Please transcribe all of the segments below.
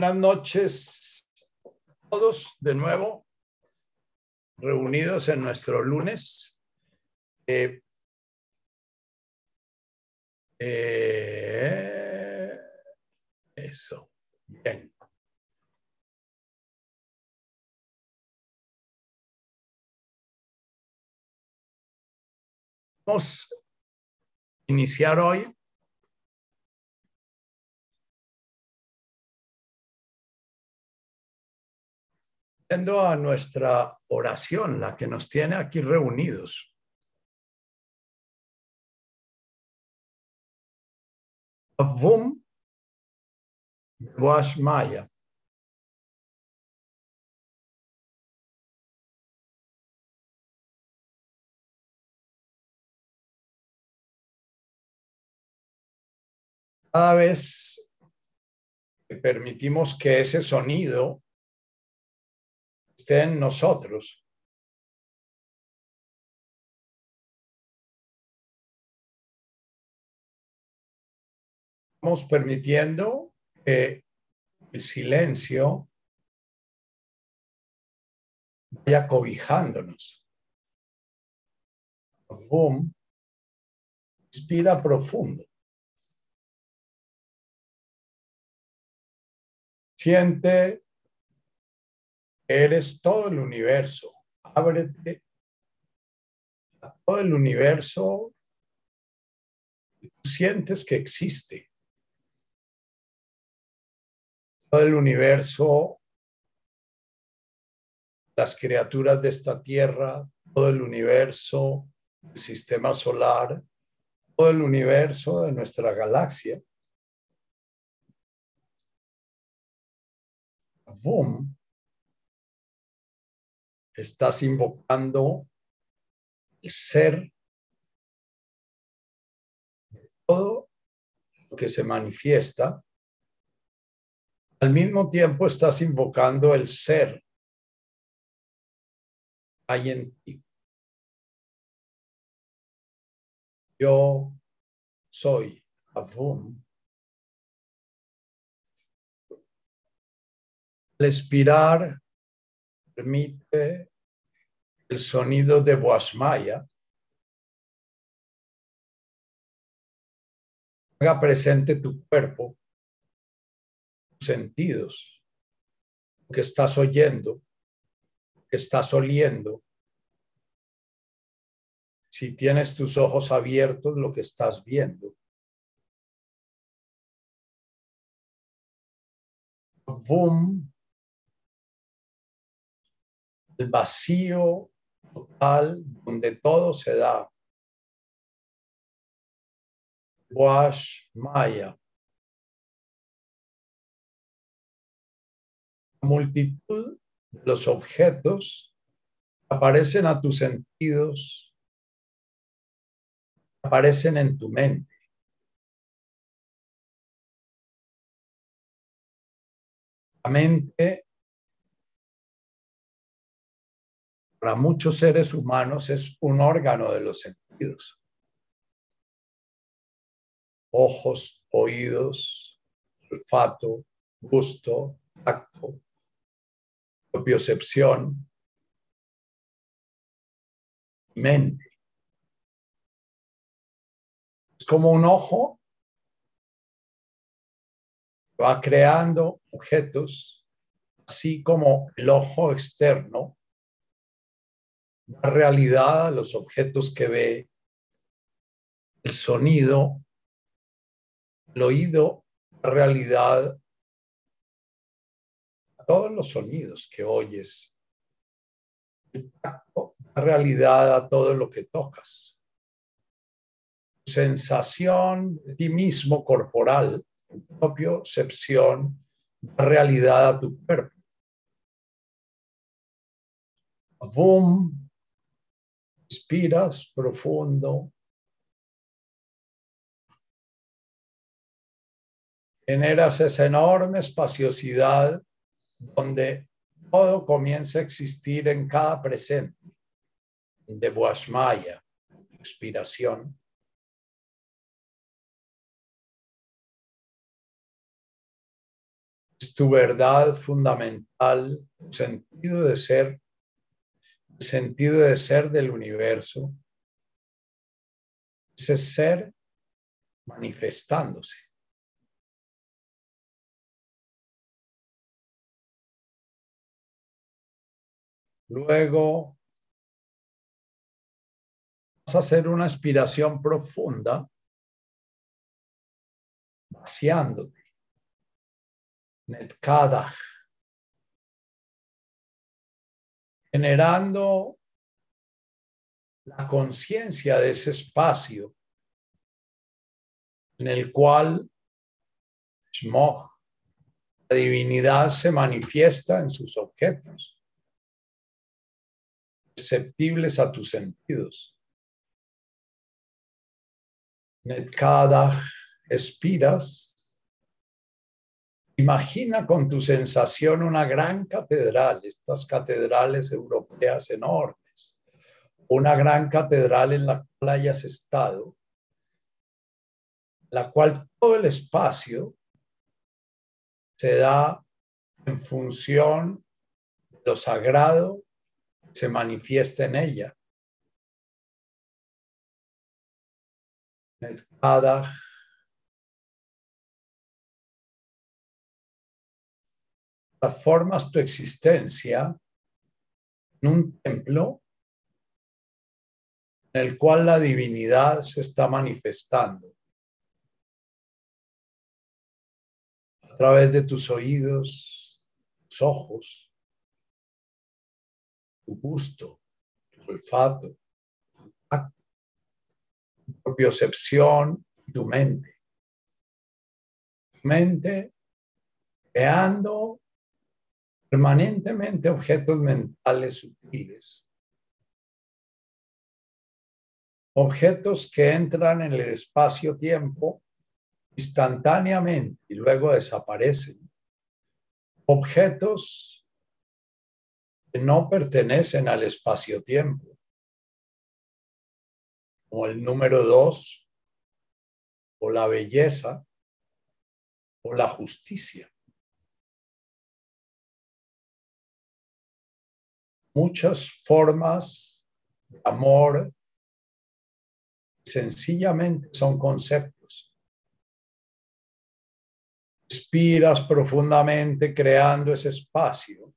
Buenas noches a todos de nuevo, reunidos en nuestro lunes. Eh, eh, eso, bien. Vamos a iniciar hoy a nuestra oración, la que nos tiene aquí reunidos. Avum Maya. Cada vez permitimos que ese sonido esté en nosotros. Estamos permitiendo que el silencio vaya cobijándonos. Boom. Inspira profundo. Siente Eres todo el universo. Ábrete a todo el universo. Tú sientes que existe. Todo el universo, las criaturas de esta tierra, todo el universo, el sistema solar, todo el universo de nuestra galaxia. Boom estás invocando el ser todo lo que se manifiesta. Al mismo tiempo estás invocando el ser hay en ti. Yo soy Avum. Al expirar, permite el sonido de Boasmaya haga presente tu cuerpo, tus sentidos, lo que estás oyendo, lo que estás oliendo. Si tienes tus ojos abiertos, lo que estás viendo. Boom. El vacío total donde todo se da. Wash Maya. multitud de los objetos aparecen a tus sentidos, aparecen en tu mente. La mente para muchos seres humanos es un órgano de los sentidos. Ojos, oídos, olfato, gusto, tacto, propiocepción, mente. Es como un ojo va creando objetos, así como el ojo externo la realidad a los objetos que ve, el sonido, el oído, la realidad a todos los sonidos que oyes, el tacto, la realidad a todo lo que tocas, sensación de ti mismo corporal, tu propia percepción, la realidad a tu cuerpo. Boom, Inspiras profundo. Generas esa enorme espaciosidad donde todo comienza a existir en cada presente de Boashmaya, inspiración. tu verdad fundamental, tu sentido de ser, sentido de ser del universo, ese ser manifestándose. Luego vas a hacer una aspiración profunda, vaciándote. Generando la conciencia de ese espacio en el cual la divinidad se manifiesta en sus objetos perceptibles a tus sentidos. Netkada expiras. Imagina con tu sensación una gran catedral, estas catedrales europeas enormes, una gran catedral en la cual hayas estado, la cual todo el espacio se da en función de lo sagrado se manifiesta en ella. Cada formas tu existencia en un templo en el cual la divinidad se está manifestando a través de tus oídos, tus ojos, tu gusto, tu olfato, tu tacto, tu propiocepción tu mente. Tu mente creando permanentemente objetos mentales sutiles. Objetos que entran en el espacio-tiempo instantáneamente y luego desaparecen. Objetos que no pertenecen al espacio-tiempo, como el número dos, o la belleza, o la justicia. Muchas formas de amor sencillamente son conceptos. Inspiras profundamente creando ese espacio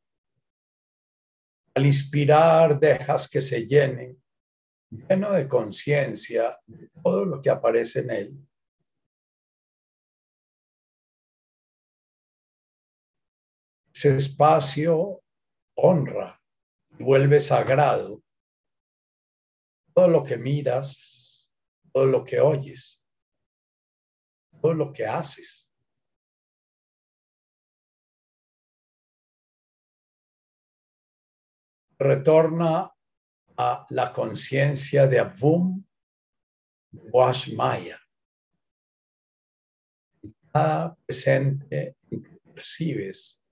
al inspirar, dejas que se llene, lleno de conciencia de todo lo que aparece en él. Ese espacio honra vuelve sagrado todo lo que miras, todo lo que oyes, todo lo que haces. retorna a la conciencia de Avum Washmaya. Cada presente que percibes,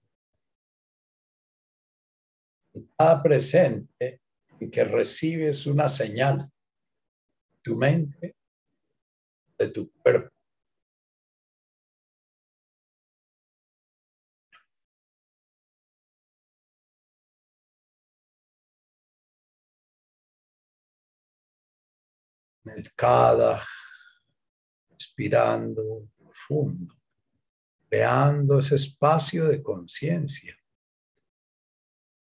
cada presente en que recibes una señal, tu mente, de tu cuerpo, cada respirando profundo, creando ese espacio de conciencia.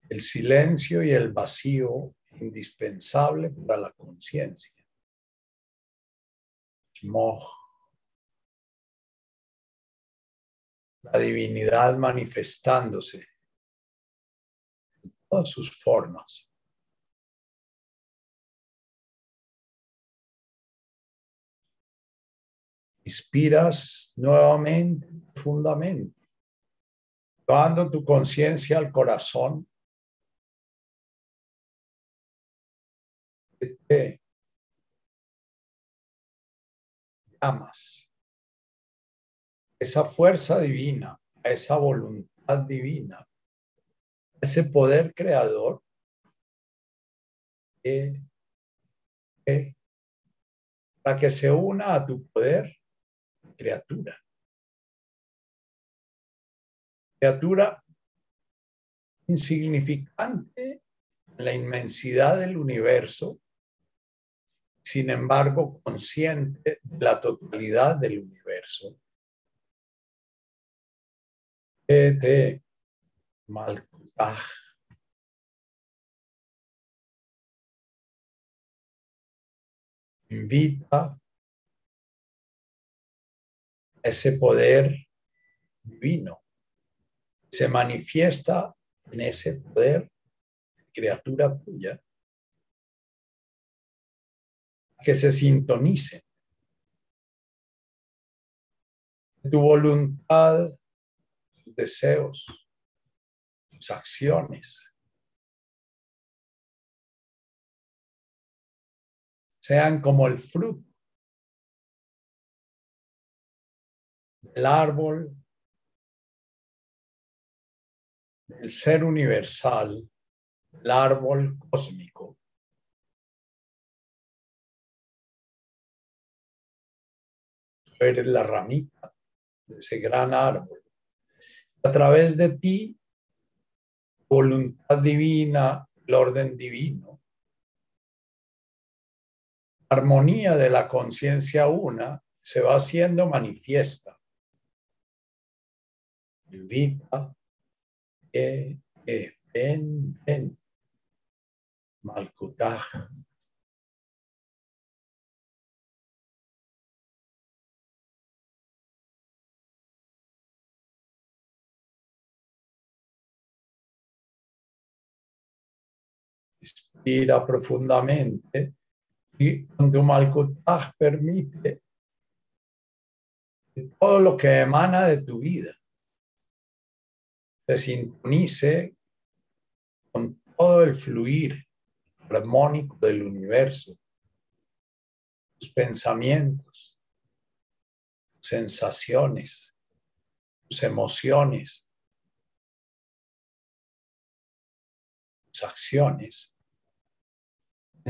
El silencio y el vacío indispensable para la conciencia. La divinidad manifestándose en todas sus formas. Inspiras nuevamente, profundamente, llevando tu conciencia al corazón. Te llamas esa fuerza divina, esa voluntad divina, ese poder creador para que se una a tu poder criatura. criatura insignificante en la inmensidad del universo, sin embargo consciente de la totalidad del universo. Ete Malkutaj. Invita ese poder divino. Se manifiesta en ese poder, criatura tuya, que se sintonice. Tu voluntad, tus deseos, tus acciones sean como el fruto del árbol del ser universal, el árbol cósmico. Eres la ramita de ese gran árbol. A través de ti, voluntad divina, el orden divino, armonía de la conciencia una se va haciendo manifiesta. Invita e, e, en, en, Malkutaj. Inspira profundamente y cuando Malkutaj permite todo lo que emana de tu vida se sintonice con todo el fluir armónico del universo, tus pensamientos, sensaciones, tus emociones, tus acciones,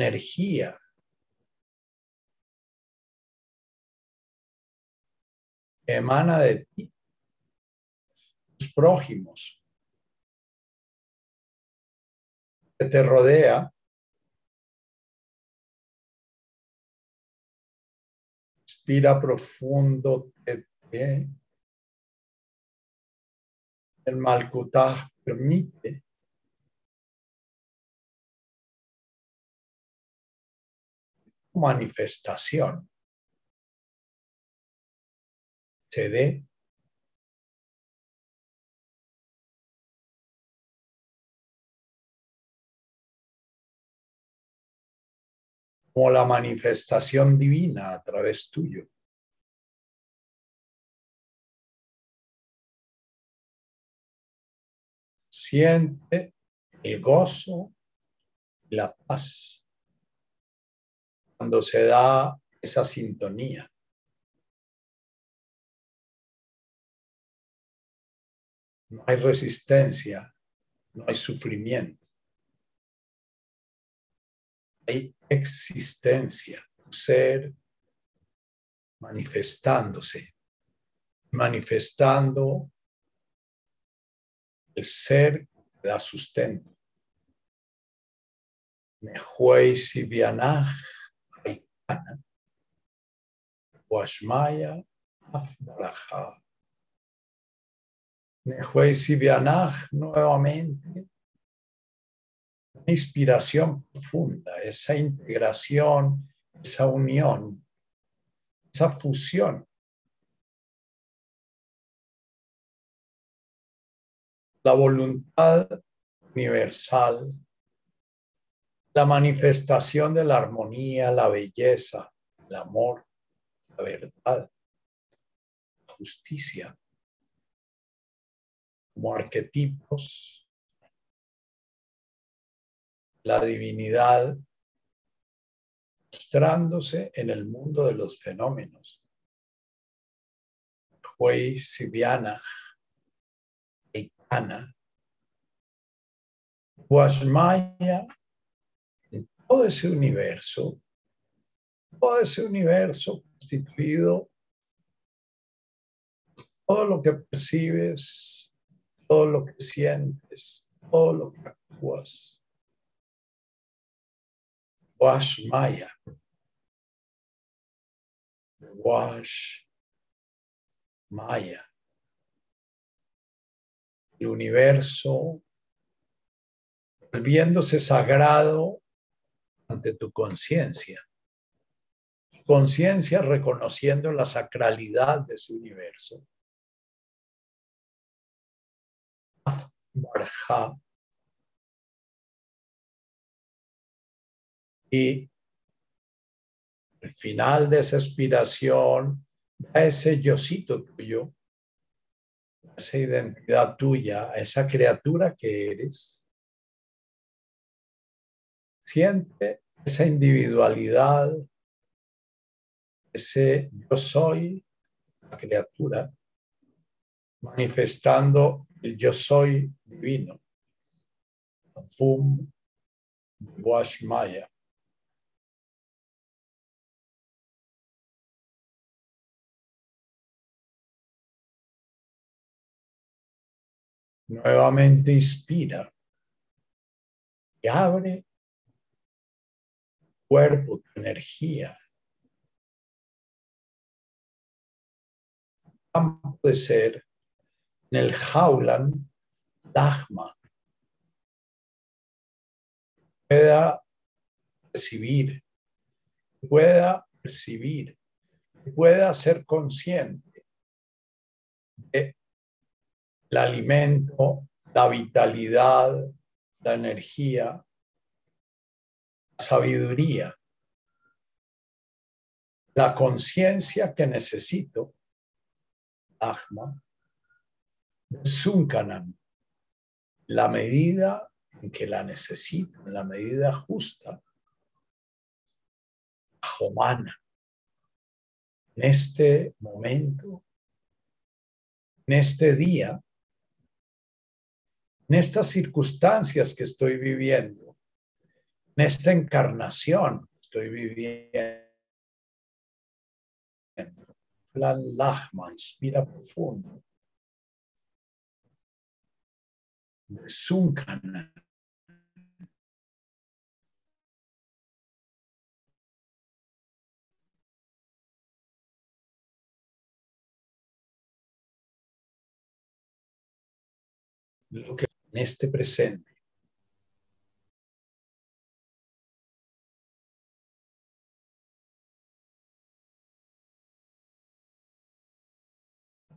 energía. emana de ti prójimos que te rodea. Respira profundo. El Malkutaj permite manifestación. Se dé. Como la manifestación divina a través tuyo. Siente el gozo y la paz cuando se da esa sintonía. No hay resistencia, no hay sufrimiento hay existencia, ser manifestándose, manifestando el ser que da sustento. Nehuei Sibianach Aikana, Washmaya. Nehuei Sibianach nuevamente inspiración profunda, esa integración, esa unión, esa fusión. La voluntad universal, la manifestación de la armonía, la belleza, el amor, la verdad, la justicia, como arquetipos la divinidad mostrándose en el mundo de los fenómenos. Huey Sibiana, Eikana, Guashmaya, en todo ese universo, todo ese universo constituido, todo lo que percibes, todo lo que sientes, todo lo que actúas. Wash Maya. Wash Maya. El universo volviéndose sagrado ante tu conciencia. Conciencia reconociendo la sacralidad de su universo. Y al final de esa expiración, a ese yocito tuyo, esa identidad tuya, esa criatura que eres, siente esa individualidad, ese yo soy la criatura, manifestando el yo soy divino. Fum Maya. Nuevamente inspira y abre cuerpo, tu energía. Campo de ser en el Jaulan Dagma pueda percibir, pueda percibir, pueda ser consciente del alimento, la vitalidad, la energía, sabiduría, la conciencia que necesito, Ahma, Sunkanan, la medida en que la necesito, la medida justa, humana, en este momento, en este día, en estas circunstancias que estoy viviendo, en esta encarnación estoy viviendo. La Lachma, inspira profundo. Lo que en este presente.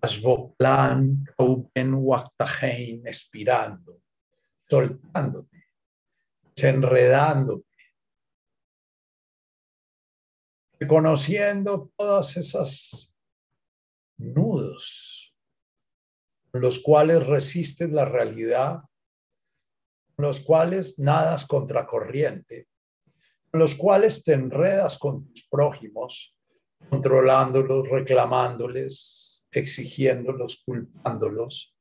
Asvoplan, Kaupen, Waktahein, expirando, soltándote, desenredándote, reconociendo todas esas nudos con los cuales resistes la realidad, con los cuales nadas contracorriente, con los cuales te enredas con tus prójimos, controlándolos, reclamándoles, exigiéndolos, culpándolos,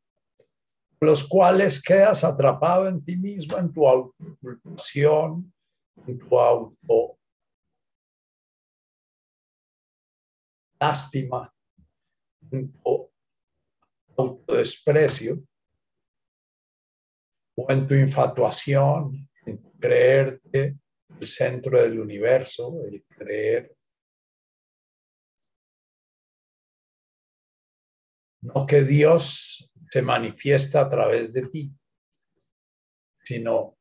los cuales quedas atrapado en ti mismo, en tu autoculpación, en tu auto lástima, en tu autodesprecio o en tu infatuación, en creerte el centro del universo, el creer no que Dios se manifiesta a través de ti, sino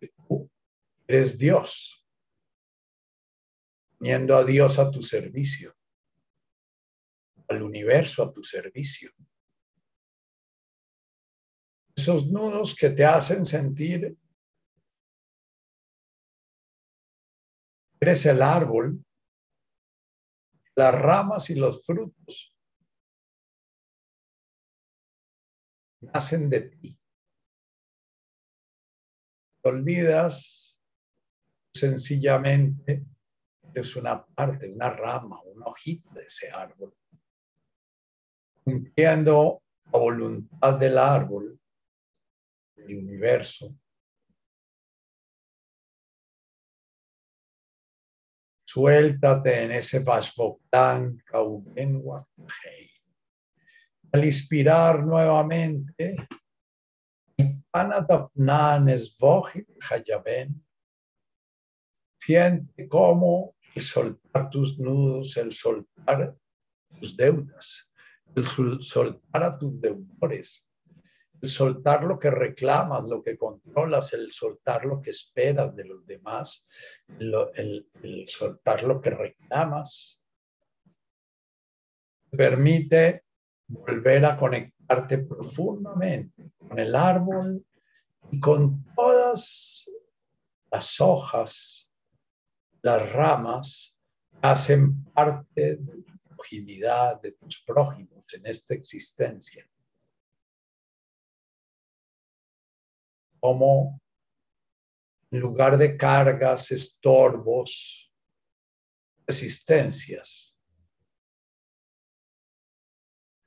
que tú eres Dios, poniendo a Dios a tu servicio al universo a tu servicio. Esos nudos que te hacen sentir eres el árbol, las ramas y los frutos nacen de ti. Olvidas sencillamente es una parte, una rama, una hojita de ese árbol cumpliendo la voluntad del árbol, del universo. Suéltate en ese Vashvoktan Kaubenwa Al inspirar nuevamente, siente cómo el soltar tus nudos, el soltar tus deudas, el soltar a tus deudores, el soltar lo que reclamas, lo que controlas, el soltar lo que esperas de los demás, el, soltar lo que reclamas, permite volver a conectarte profundamente con el árbol y con todas las hojas, las ramas hacen parte de tu proximidad, de tus prójimos en esta existencia. Como en lugar de cargas, estorbos, resistencias,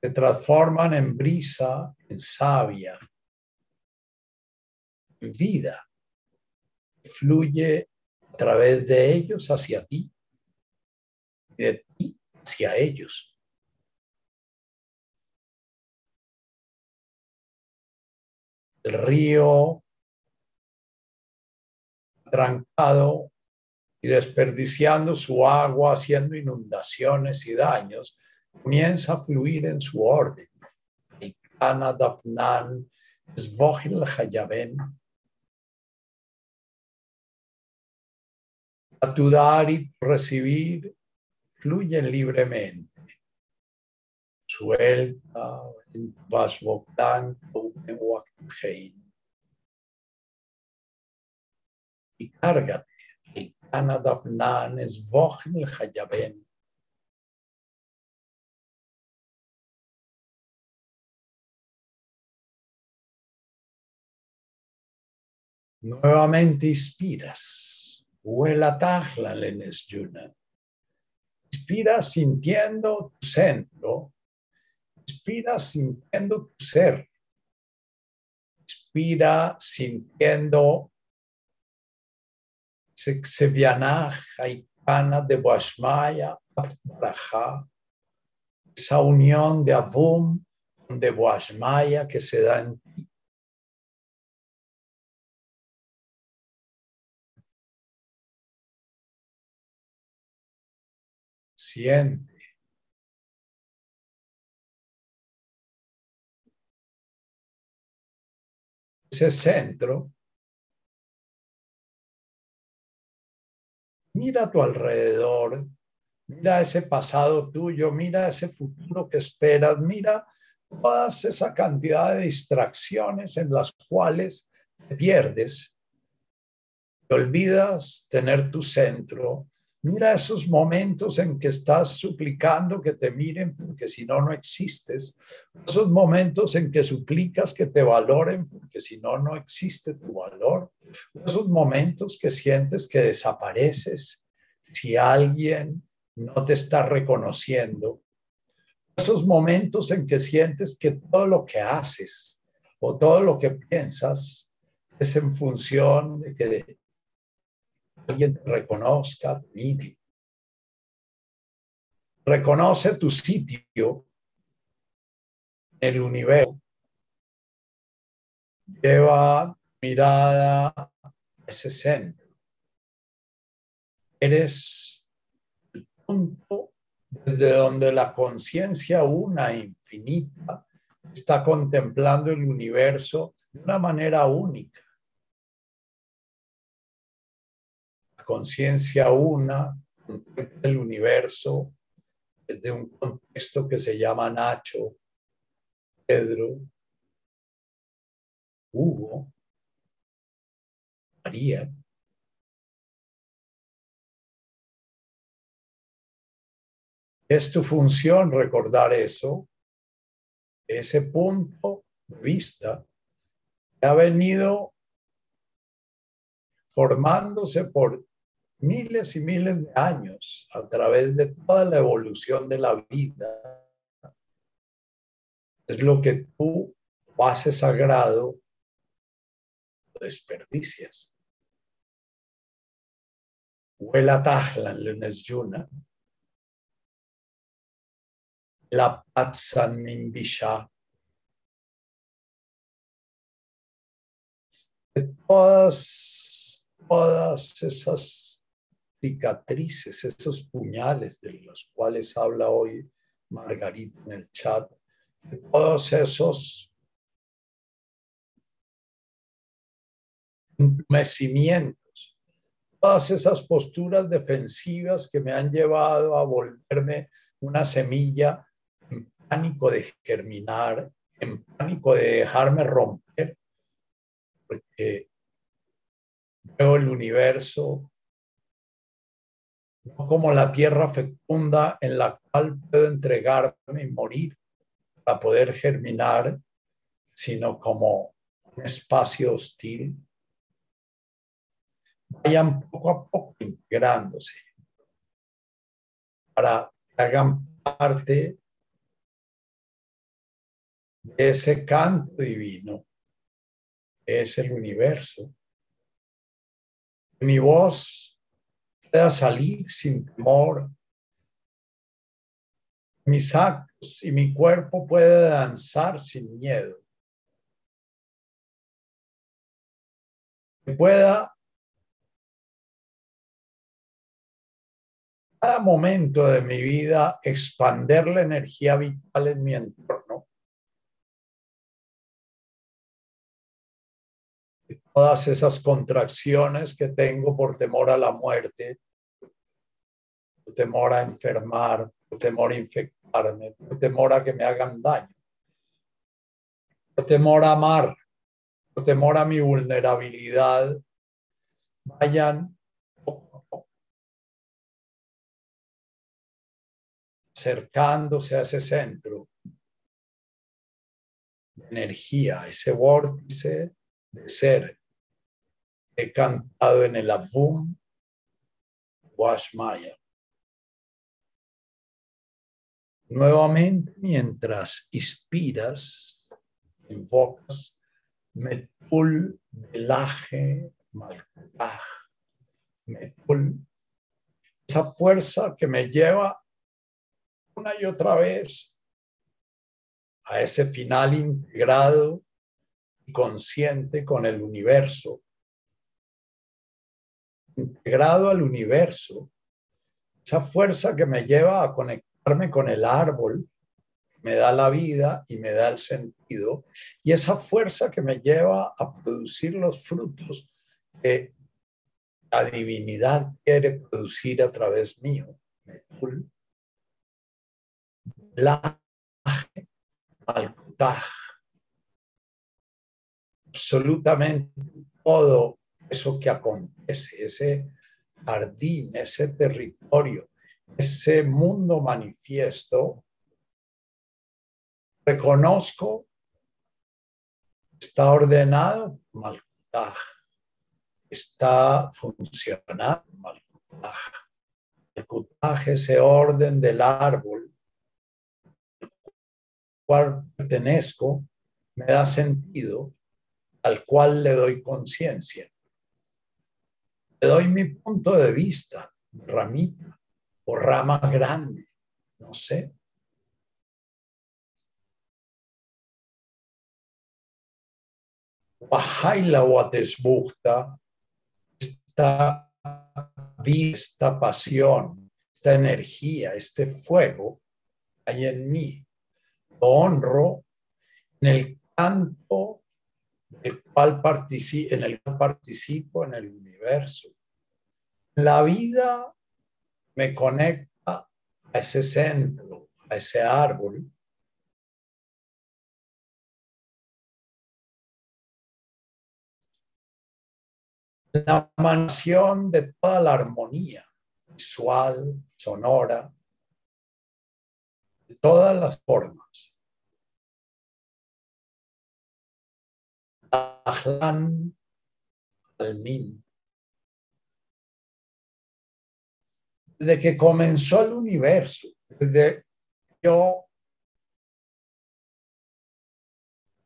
se transforman en brisa, en savia, en vida. Fluye a través de ellos hacia ti de ti hacia ellos. El río trancado y desperdiciando su agua, haciendo inundaciones y daños, comienza a fluir en su orden. Kana Dafnan, Svohil Hayaben. A tu dar y recibir fluyen libremente. Suelta en Vasvoktan y cárgate. Kana Dafnan, Svohil Hayaben. Nuevamente inspiras. Huela lenes yuna. Inspira sintiendo tu centro. Inspira sintiendo tu ser. Inspira sintiendo Sevianaja y Kana de Boashmaya, esa unión de Avum, de Boashmaya que se da en siente. Ese centro, mira tu alrededor, mira ese pasado tuyo, mira ese futuro que esperas, mira toda esa cantidad de distracciones en las cuales te pierdes, te olvidas tener tu centro, Mira esos momentos en que estás suplicando que te miren porque si no, no existes. Esos momentos en que suplicas que te valoren porque si no, no existe tu valor. Esos momentos que sientes que desapareces si alguien no te está reconociendo. Esos momentos en que sientes que todo lo que haces o todo lo que piensas es en función de que alguien te reconozca, te Reconoce tu sitio en el universo. Lleva mirada a ese centro. Eres el punto desde donde la conciencia una infinita está contemplando el universo de una manera única. Conciencia una, el universo, desde un contexto que se llama Nacho, Pedro, Hugo, María. Es tu función recordar eso, ese punto de vista que ha venido formándose por miles y miles de años a través de toda la evolución de la vida. Es lo que tú, base sagrado, desperdicias. Huela tajlan lunes yuna. la Patsanmimbisha. De todas, todas esas cicatrices, esos puñales de los cuales habla hoy Margarita en el chat, todos esos entumecimientos, todas esas posturas defensivas que me han llevado a volverme una semilla en pánico de germinar, en pánico de dejarme romper, porque veo el universo no como la tierra fecunda en la cual puedo entregarme y morir para poder germinar, sino como un espacio hostil vayan poco a poco integrándose para que hagan parte de ese canto divino, es el universo. Mi voz pueda salir sin temor. Mis actos y mi cuerpo puede danzar sin miedo. Que pueda cada momento de mi vida expander la energía vital en mi entorno. Todas esas contracciones que tengo por temor a la muerte, por temor a enfermar, por temor a infectarme, por temor a que me hagan daño, por temor a amar, por temor a mi vulnerabilidad, vayan acercándose a ese centro de energía, ese vórtice de ser. He cantado en el Avum Washmaya. Nuevamente, mientras inspiras, invocas Metul Belaje Malkutaj. Metul, esa fuerza que me lleva una y otra vez a ese final integrado y consciente con el universo, integrado al universo, esa fuerza que me lleva a conectarme con el árbol, me da la vida y me da el sentido, y esa fuerza que me lleva a producir los frutos que la divinidad quiere producir a través mío la Absolutamente todo eso que acontece, ese jardín, ese territorio, ese mundo manifiesto, reconozco, está ordenado, Malkutaj, está funcionando, Malkutaj. Malkutaj, ese orden del árbol, cual pertenezco me da sentido, al cual le doy conciencia. Le doy mi punto de vista, ramita o rama grande, no sé. Bajaila o atesbuchta, esta vida, esta pasión, esta energía, este fuego hay en mí honro en el canto del cual en el cual participo en el universo. La vida me conecta a ese centro, a ese árbol. La mansión de toda la armonía visual, sonora, de todas las formas. Almin. Desde que comenzó el universo, desde yo,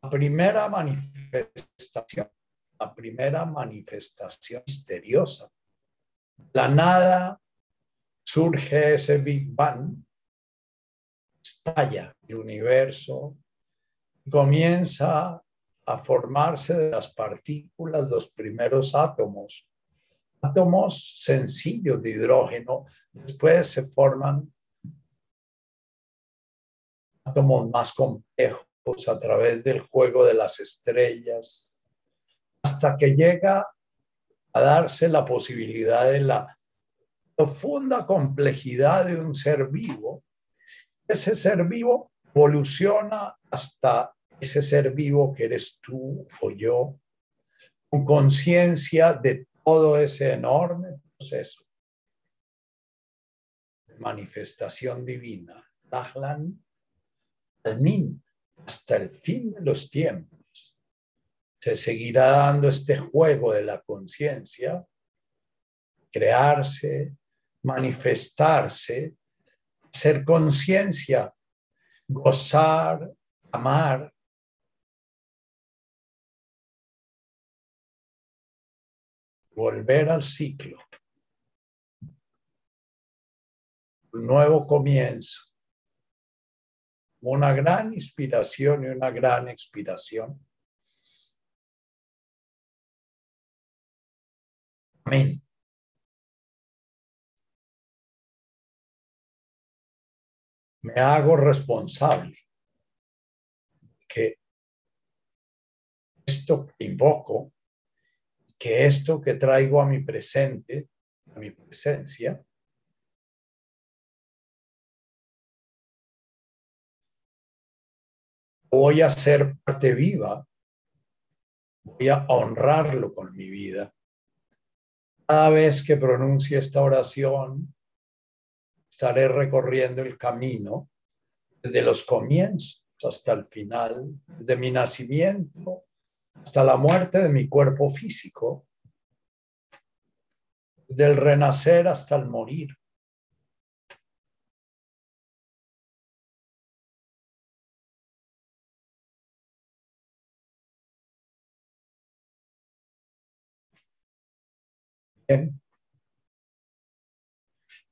la primera manifestación, la primera manifestación misteriosa, la nada surge ese Big Bang, estalla el universo comienza a formarse de las partículas los primeros átomos. Átomos sencillos de hidrógeno, después se forman átomos más complejos a través del juego de las estrellas, hasta que llega a darse la posibilidad de la profunda complejidad de un ser vivo. Ese ser vivo evoluciona hasta ese ser vivo que eres tú o yo, con conciencia de todo ese enorme proceso de manifestación divina. Dahlan Almin, hasta el fin de los tiempos. Se seguirá dando este juego de la conciencia, crearse, manifestarse, ser conciencia, gozar, amar. Volver al ciclo. Nuevo comienzo una gran inspiración y una gran expiración. Amén. Me hago responsable que esto que invoco, que esto que traigo a mi presente, a mi presencia, voy a ser parte viva, voy a honrarlo con mi vida. Cada vez que pronuncie esta oración, estaré recorriendo el camino desde los comienzos hasta el final, de mi nacimiento hasta la muerte de mi cuerpo físico, del renacer hasta el morir.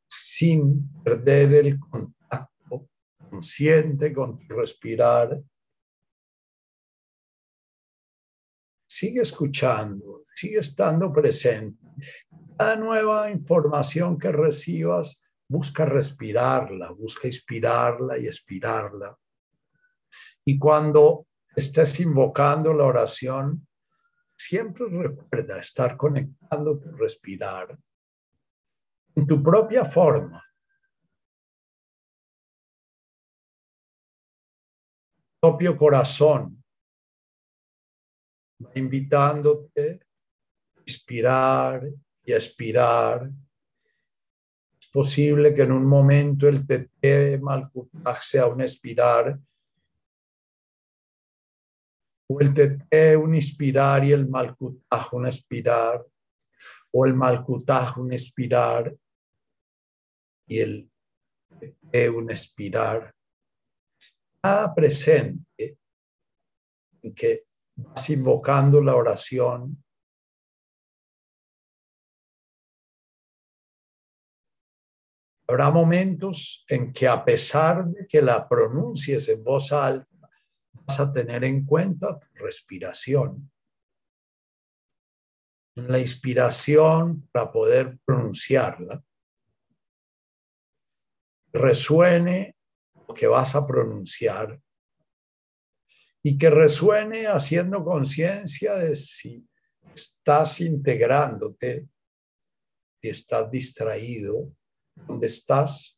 sin perder el contacto consciente con tu respirar. Sigue escuchando, sigue estando presente. Cada nueva información que recibas, busca respirarla, busca inspirarla y expirarla. Y cuando estés invocando la oración, siempre recuerda estar conectando tu respirar en tu propia forma. propio corazón, invitándote a inspirar y a expirar. Es posible que en un momento el TT Malkutaj sea un expirar o el Tete un inspirar y el Malkutaj un expirar, o el Malkutaj un expirar y el Tete un expirar. Está presente en que vas invocando la oración Habrá momentos en que a pesar de que la pronuncies en voz alta, vas a tener en cuenta tu respiración. La inspiración para poder pronunciarla. Resuene lo que vas a pronunciar y que resuene haciendo conciencia de si estás integrándote, si estás distraído, dónde estás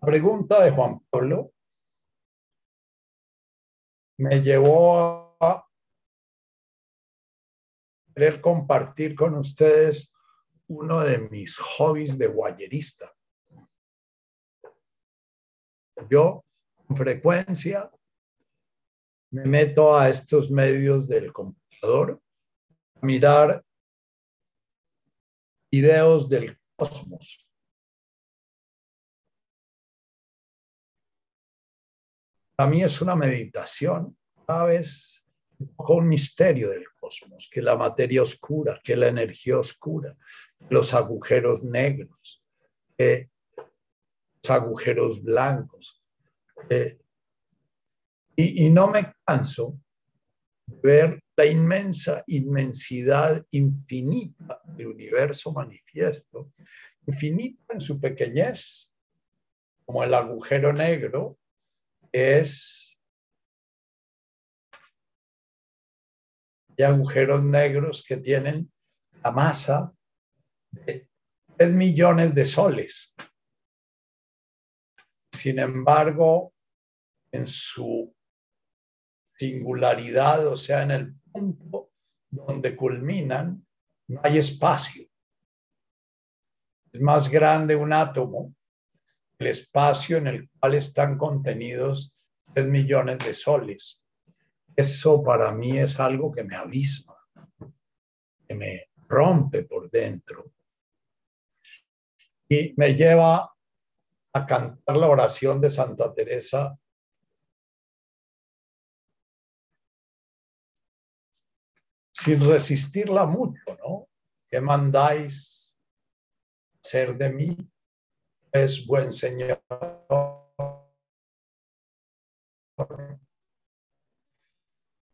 pregunta de Juan Pablo me llevó a querer compartir con ustedes uno de mis hobbies de guayerista. Yo, con frecuencia, me meto a estos medios del computador a mirar videos del cosmos a mí es una meditación, ¿sabes? Con un misterio del cosmos, que la materia oscura, que la energía oscura, los agujeros negros, los agujeros blancos. y, y no me canso de ver la inmensa inmensidad infinita del universo manifiesto, infinita en su pequeñez, como el agujero negro, es hay agujeros negros que tienen la masa de 3 millones de soles. Sin embargo, en su singularidad, o sea, en el punto donde culminan, no hay espacio. Es más grande un átomo, el espacio en el cual están contenidos 3 millones de soles. Eso para mí es algo que me abisma, que me rompe por dentro y me lleva a cantar la oración de Santa Teresa sin resistirla mucho, ¿no? ¿Qué mandáis ser de mí? Es buen Señor.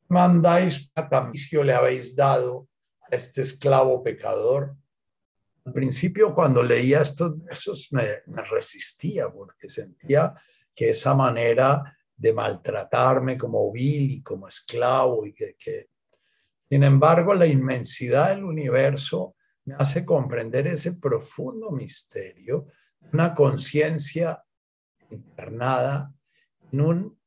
Mandáis a le habéis dado a este esclavo pecador. Al principio, cuando leía estos versos, me, resistía porque sentía que esa manera de maltratarme como vil y como esclavo y que sin embargo, la inmensidad del universo me hace comprender ese profundo misterio, una conciencia internada en, un,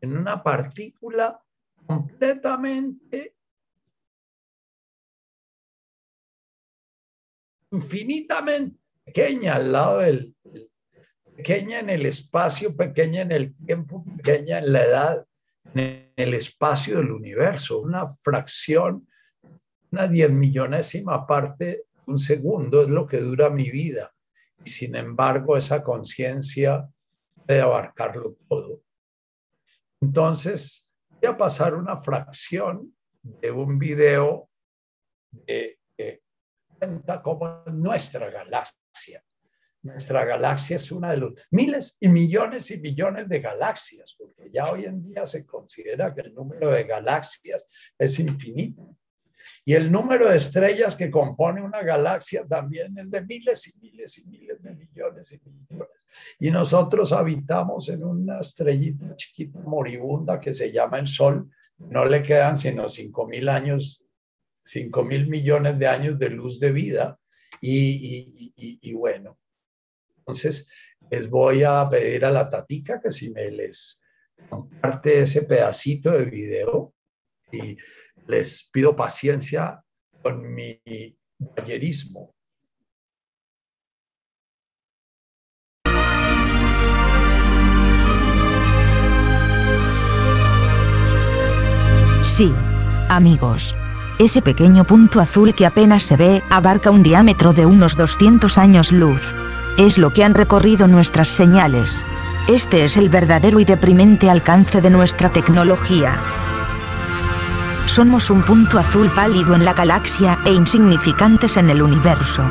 en una partícula completamente infinitamente pequeña al lado del, pequeña en el espacio, pequeña en el tiempo, pequeña en la edad, en el espacio del universo, una fracción, una diez millonésima parte un segundo es lo que dura mi vida. Y sin embargo, esa conciencia puede abarcarlo todo. Entonces, voy a pasar una fracción de un video que cuenta cómo nuestra galaxia nuestra galaxia es una de los miles y millones y millones de galaxias, porque ya hoy en día se considera que el número de galaxias es infinito. Y el número de estrellas que compone una galaxia también es de miles y miles y miles de millones y millones. Y nosotros habitamos en una estrellita chiquita moribunda que se llama el Sol. No le quedan sino cinco mil años, cinco mil millones de años de luz de vida. Y, y, y bueno, entonces, les voy a pedir a la tatica que si me les comparte ese pedacito de video y les pido paciencia con mi ballerismo. Sí, amigos. Ese pequeño punto azul que apenas se ve abarca un diámetro de unos 200 años luz. Es lo que han recorrido nuestras señales. Este es el verdadero y deprimente alcance de nuestra tecnología. Somos un punto azul pálido en la galaxia e insignificantes en el universo.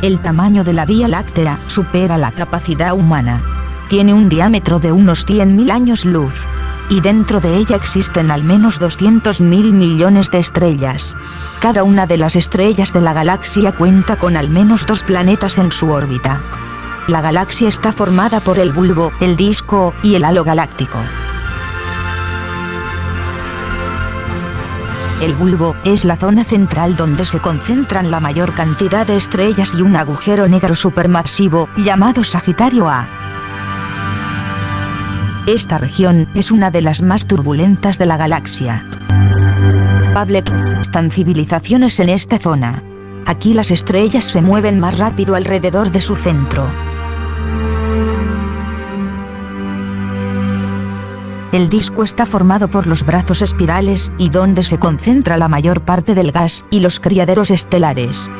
El tamaño de la Vía Láctea supera la capacidad humana. Tiene un diámetro de unos 100.000 años luz. Y dentro de ella existen al menos 200.000 millones de estrellas. Cada una de las estrellas de la galaxia cuenta con al menos dos planetas en su órbita. La galaxia está formada por el bulbo, el disco y el halo galáctico. El bulbo es la zona central donde se concentran la mayor cantidad de estrellas y un agujero negro supermasivo, llamado Sagitario A. Esta región es una de las más turbulentas de la galaxia. Pable están civilizaciones en esta zona. Aquí las estrellas se mueven más rápido alrededor de su centro. El disco está formado por los brazos espirales y donde se concentra la mayor parte del gas y los criaderos estelares.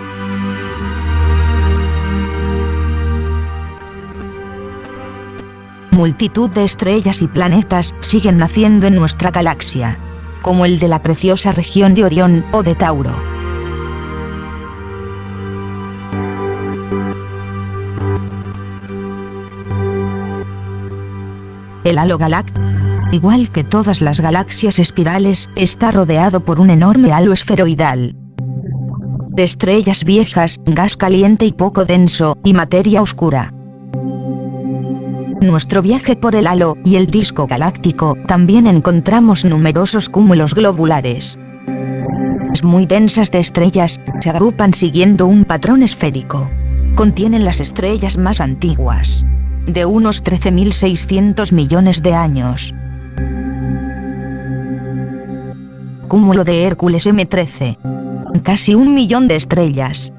Multitud de estrellas y planetas siguen naciendo en nuestra galaxia, como el de la preciosa región de Orión o de Tauro. El halo galáctico, igual que todas las galaxias espirales, está rodeado por un enorme halo esferoidal. De estrellas viejas, gas caliente y poco denso, y materia oscura. Nuestro viaje por el halo y el disco galáctico, también encontramos numerosos cúmulos globulares. Muy densas de estrellas, se agrupan siguiendo un patrón esférico. Contienen las estrellas más antiguas de unos 13.600 millones de años. Cúmulo de Hércules M13. Casi un millón de estrellas.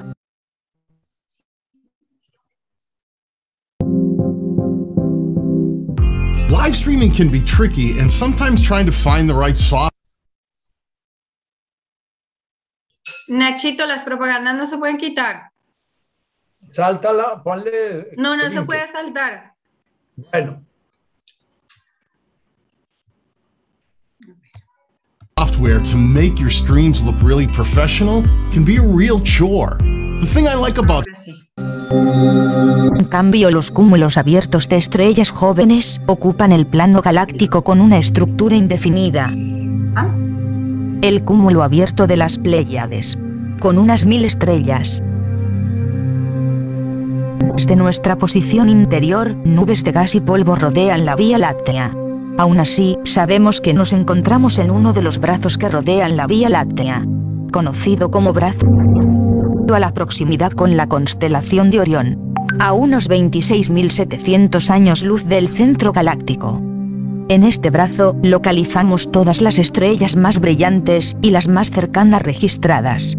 Live streaming can be tricky and sometimes trying to find the right software. Nachito, las propagandas no se pueden quitar. Sáltala, ponle. No, no se puede saltar. Bueno. Software to make your streams look really professional can be a real chore. The thing I like about En cambio, los cúmulos abiertos de estrellas jóvenes ocupan el plano galáctico con una estructura indefinida. ¿Ah? El cúmulo abierto de las Pléyades, con unas mil estrellas, desde nuestra posición interior, nubes de gas y polvo rodean la Vía Láctea. Aún así, sabemos que nos encontramos en uno de los brazos que rodean la Vía Láctea, conocido como brazo a la proximidad con la constelación de Orión, a unos 26.700 años luz del centro galáctico. En este brazo, localizamos todas las estrellas más brillantes y las más cercanas registradas.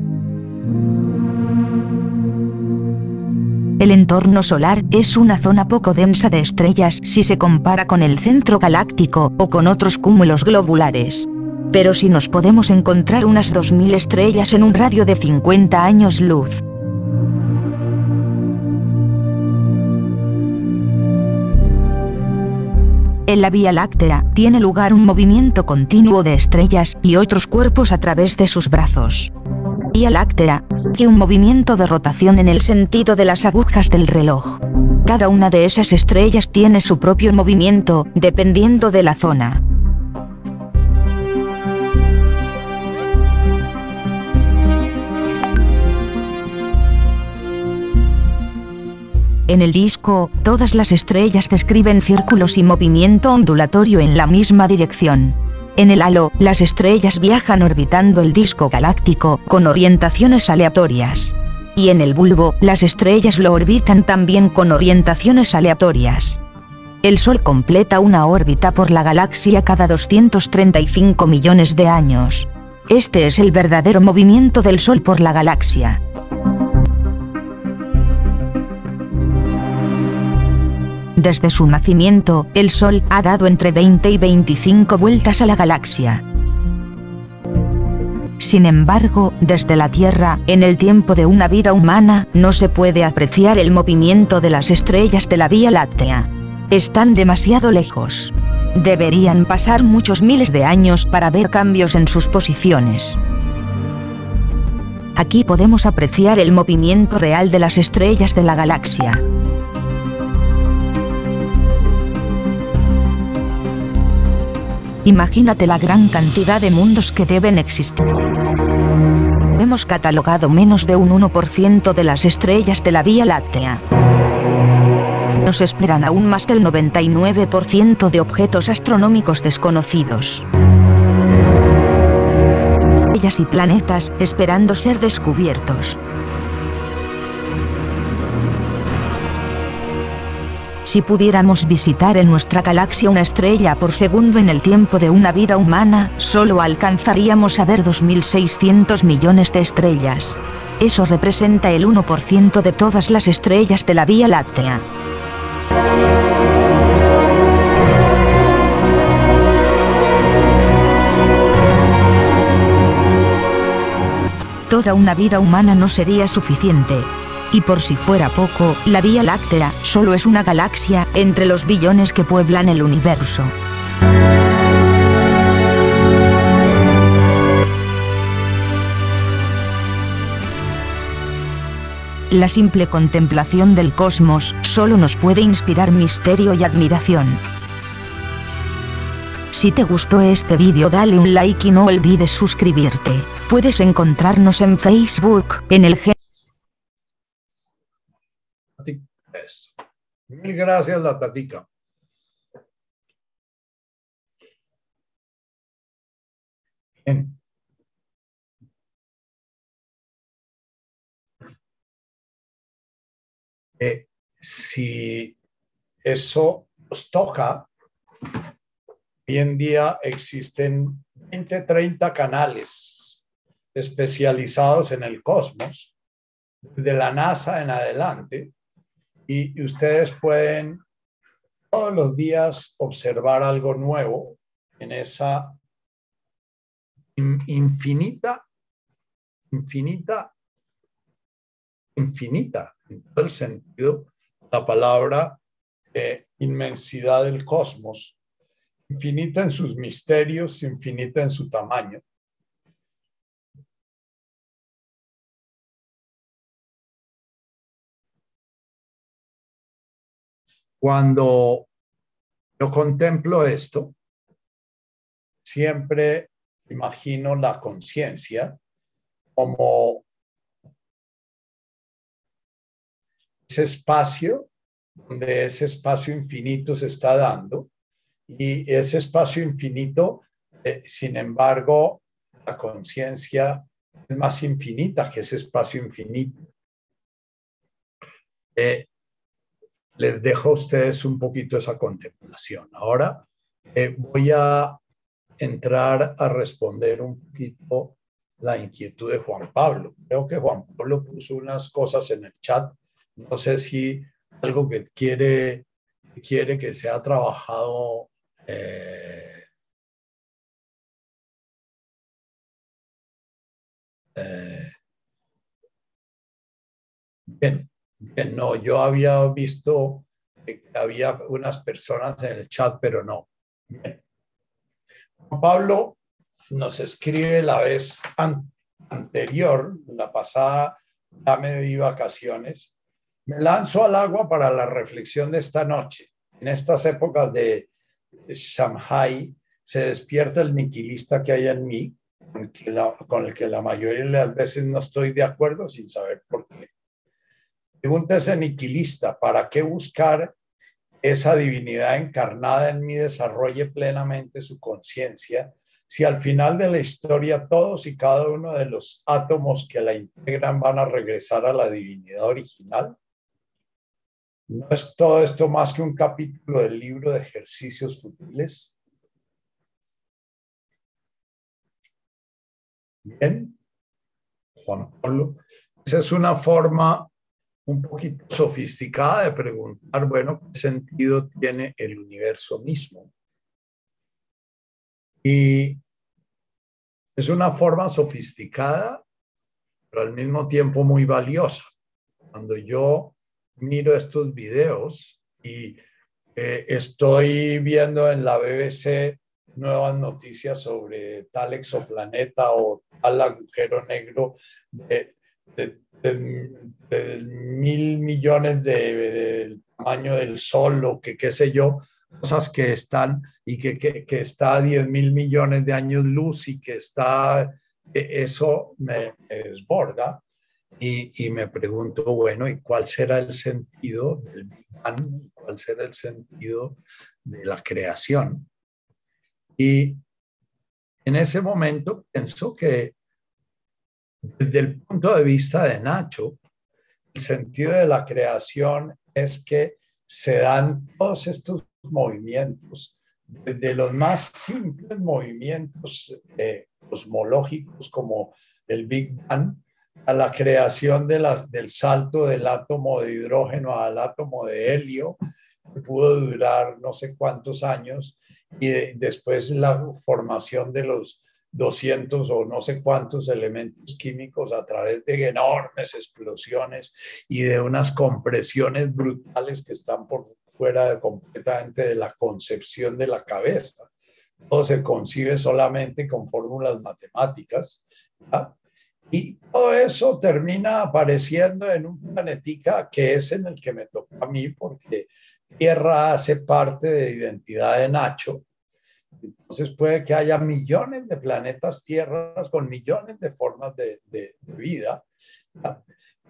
El entorno solar es una zona poco densa de estrellas si se compara con el centro galáctico o con otros cúmulos globulares. Pero si nos podemos encontrar unas 2.000 estrellas en un radio de 50 años luz. En la Vía Láctea tiene lugar un movimiento continuo de estrellas y otros cuerpos a través de sus brazos. Vía Láctea, que un movimiento de rotación en el sentido de las agujas del reloj. Cada una de esas estrellas tiene su propio movimiento, dependiendo de la zona. En el disco, todas las estrellas describen círculos y movimiento ondulatorio en la misma dirección. En el halo, las estrellas viajan orbitando el disco galáctico con orientaciones aleatorias. Y en el bulbo, las estrellas lo orbitan también con orientaciones aleatorias. El Sol completa una órbita por la galaxia cada 235 millones de años. Este es el verdadero movimiento del Sol por la galaxia. Desde su nacimiento, el Sol ha dado entre 20 y 25 vueltas a la galaxia. Sin embargo, desde la Tierra, en el tiempo de una vida humana, no se puede apreciar el movimiento de las estrellas de la Vía Láctea. Están demasiado lejos. Deberían pasar muchos miles de años para ver cambios en sus posiciones. Aquí podemos apreciar el movimiento real de las estrellas de la galaxia. Imagínate la gran cantidad de mundos que deben existir. Hemos catalogado menos de un 1% de las estrellas de la Vía Láctea. Nos esperan aún más del 99% de objetos astronómicos desconocidos. Estrellas y planetas esperando ser descubiertos. si pudiéramos visitar en nuestra galaxia una estrella por segundo en el tiempo de una vida humana, solo alcanzaríamos a ver 2.600 millones de estrellas. Eso representa el 1% de todas las estrellas de la Vía Láctea. Toda una vida humana no sería suficiente, y por si fuera poco, la Vía Láctea solo es una galaxia entre los billones que pueblan el universo. La simple contemplación del cosmos solo nos puede inspirar misterio y admiración. Si te gustó este vídeo dale un like y no olvides suscribirte. Puedes encontrarnos en Facebook, en el Mil gracias, la tatica. Eh, si eso nos toca, hoy en día existen 20, 30 canales especializados en el cosmos, de la NASA en adelante, y, ustedes pueden todos los días observar algo nuevo en esa infinita, infinita, infinita, en todo el sentido, la palabra inmensidad del cosmos, infinita en sus misterios, infinita en su tamaño. Cuando yo contemplo esto, siempre imagino la conciencia como ese espacio donde ese espacio infinito se está dando y ese espacio infinito, eh, sin embargo, la conciencia es más infinita que ese espacio infinito. Eh, les dejo a ustedes un poquito esa contemplación. Ahora eh, voy a entrar a responder un poquito la inquietud de Juan Pablo. Creo que Juan Pablo puso unas cosas en el chat. No sé si algo que quiere, quiere que sea trabajado. Eh, eh, bien, no, yo había visto que había unas personas en el chat, pero no. Pablo nos escribe la vez anterior, la pasada, ya me di vacaciones. Me lanzo al agua para la reflexión de esta noche. En estas épocas de, Shanghai se despierta el niquilista que hay en mí, con el que la mayoría de las veces no estoy de acuerdo sin saber por qué. Pregunta ese niquilista, ¿para qué buscar esa divinidad encarnada en mí desarrolle plenamente su conciencia si al final de la historia todos y cada uno de los átomos que la integran van a regresar a la divinidad original? ¿No es todo esto más que un capítulo del libro de ejercicios futiles? Bien, Juan Pablo, esa es una forma un poquito sofisticada de preguntar, bueno, ¿qué sentido tiene el universo mismo? Y es una forma sofisticada, pero al mismo tiempo muy valiosa. Cuando yo miro estos videos y eh, estoy viendo en la BBC nuevas noticias sobre tal exoplaneta o tal agujero negro de, mil millones del tamaño del sol o que qué sé yo, cosas que están y que, que, que está a 10 mil millones de años luz y que está, e, eso me, desborda y, y, me pregunto, bueno, ¿y cuál será el sentido del Big Bang? ¿Cuál será el sentido de la creación? Y en ese momento pienso que desde el punto de vista de Nacho, el sentido de la creación es que se dan todos estos movimientos, desde los más simples movimientos eh, cosmológicos como el Big Bang, a la creación de las, del salto del átomo de hidrógeno al átomo de helio, que pudo durar no sé cuántos años, y después la formación de los 200 o no sé cuántos elementos químicos a través de enormes explosiones y de unas compresiones brutales que están por fuera completamente de la concepción de la cabeza. Todo se concibe solamente con fórmulas matemáticas. Y todo eso termina apareciendo en un planetica que es en el que me toca a mí porque Tierra hace parte de identidad de Nacho entonces puede que haya millones de planetas tierras con millones de formas de, vida.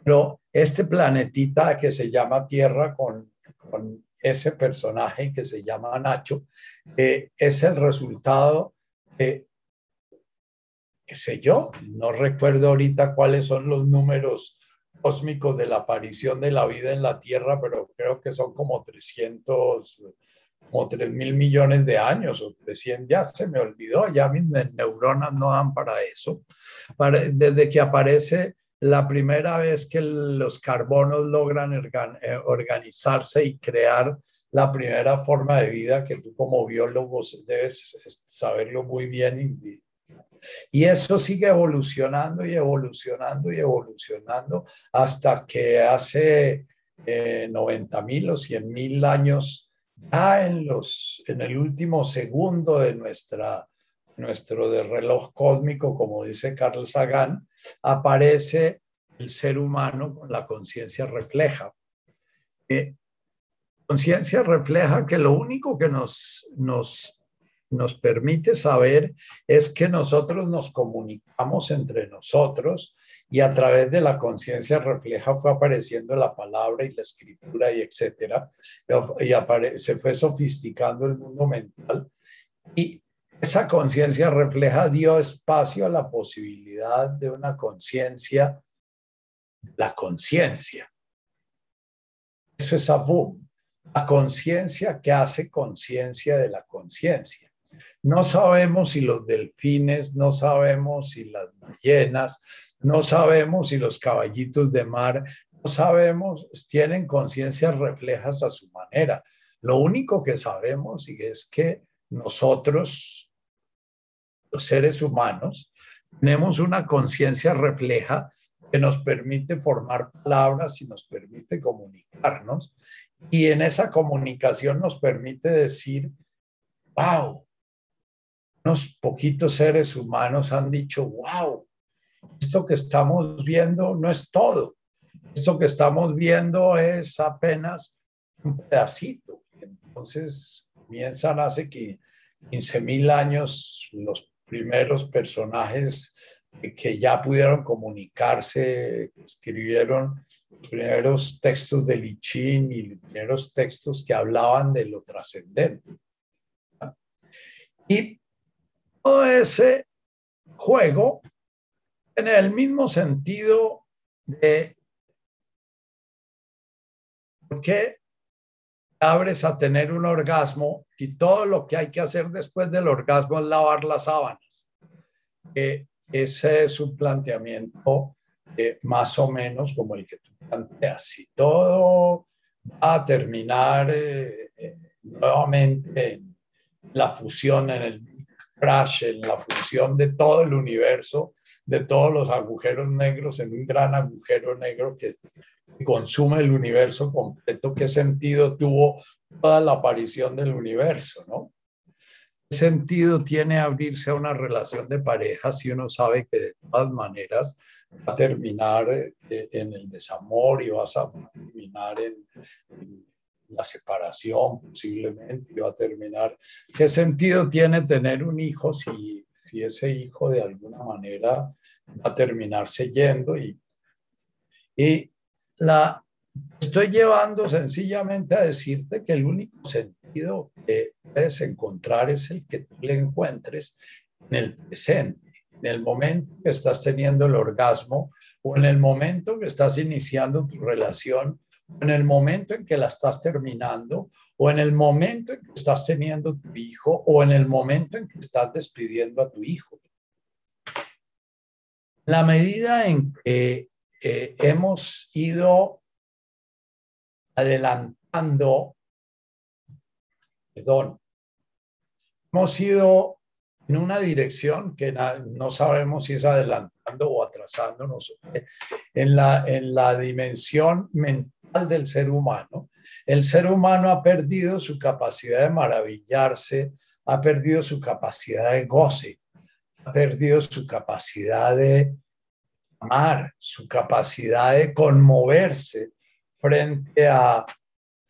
Pero este planetita que se llama Tierra con, con ese personaje que se llama Nacho, eh, es el resultado de, qué sé yo, no recuerdo ahorita cuáles son los números cósmicos de la aparición de la vida en la Tierra, pero creo que son como 300 como 3 mil millones de años o 300, ya se me olvidó, ya mis neuronas no dan para eso. desde que aparece la primera vez que los carbonos logran eh, organizarse y crear la primera forma de vida que tú como biólogo debes saberlo muy bien. Y, eso sigue evolucionando y evolucionando y evolucionando hasta que hace eh, 90 mil o 100 mil años ya en, los, en el último segundo de nuestra, nuestro de reloj cósmico, como dice Carl Sagan, aparece el ser humano con la conciencia refleja. Eh, conciencia refleja que lo único que nos, nos, nos permite saber es que nosotros nos comunicamos entre nosotros y a través de la conciencia refleja fue apareciendo la palabra y la escritura y etcétera, y se fue sofisticando el mundo mental y esa conciencia refleja dio espacio a la posibilidad de una conciencia, la conciencia. Eso es Avum, la conciencia que hace conciencia de la conciencia. No sabemos si los delfines, no sabemos si las ballenas, no sabemos si los caballitos de mar, no sabemos, tienen conciencias reflejas a su manera. Lo único que sabemos es que nosotros, los seres humanos, tenemos una conciencia refleja que nos permite formar palabras y nos permite comunicarnos. Y en esa comunicación nos permite decir, wow, unos poquitos seres humanos han dicho, wow, esto que estamos viendo no es todo. Esto que estamos viendo es apenas un pedacito. Entonces comienzan hace 15 mil años los primeros personajes que ya pudieron comunicarse, escribieron los primeros textos de Lichín y los primeros textos que hablaban de lo trascendente. Y ese juego en el mismo sentido de por qué abres a tener un orgasmo y todo lo que hay que hacer después del orgasmo es lavar las sábanas. ese es un planteamiento más o menos como el que tú planteas. Si todo va a terminar eh, eh, nuevamente en la fusión, en el crash, en la fusión de todo el universo, de todos los agujeros negros en un gran agujero negro que consume el universo completo, ¿qué sentido tuvo toda la aparición del universo, no? ¿Qué sentido tiene abrirse a una relación de pareja si uno sabe que de todas maneras va a terminar eh, en el desamor y vas a terminar en, en la separación posiblemente va a terminar? ¿Qué sentido tiene tener un hijo si si ese hijo de alguna manera va a terminarse yendo y, y la estoy llevando sencillamente a decirte que el único sentido que puedes encontrar es el que tú le encuentres en el presente, en el momento que estás teniendo el orgasmo o en el momento que estás iniciando tu relación en el momento en que la estás terminando, o en el momento en que estás teniendo tu hijo, o en el momento en que estás despidiendo a tu hijo. La medida en que eh, hemos ido adelantando, perdón, hemos ido en una dirección que no sabemos si es adelantando o atrasándonos. En la, en la dimensión mental del ser humano, el ser humano ha perdido su capacidad de maravillarse, ha perdido su capacidad de goce, ha perdido su capacidad de amar, su capacidad de conmoverse frente a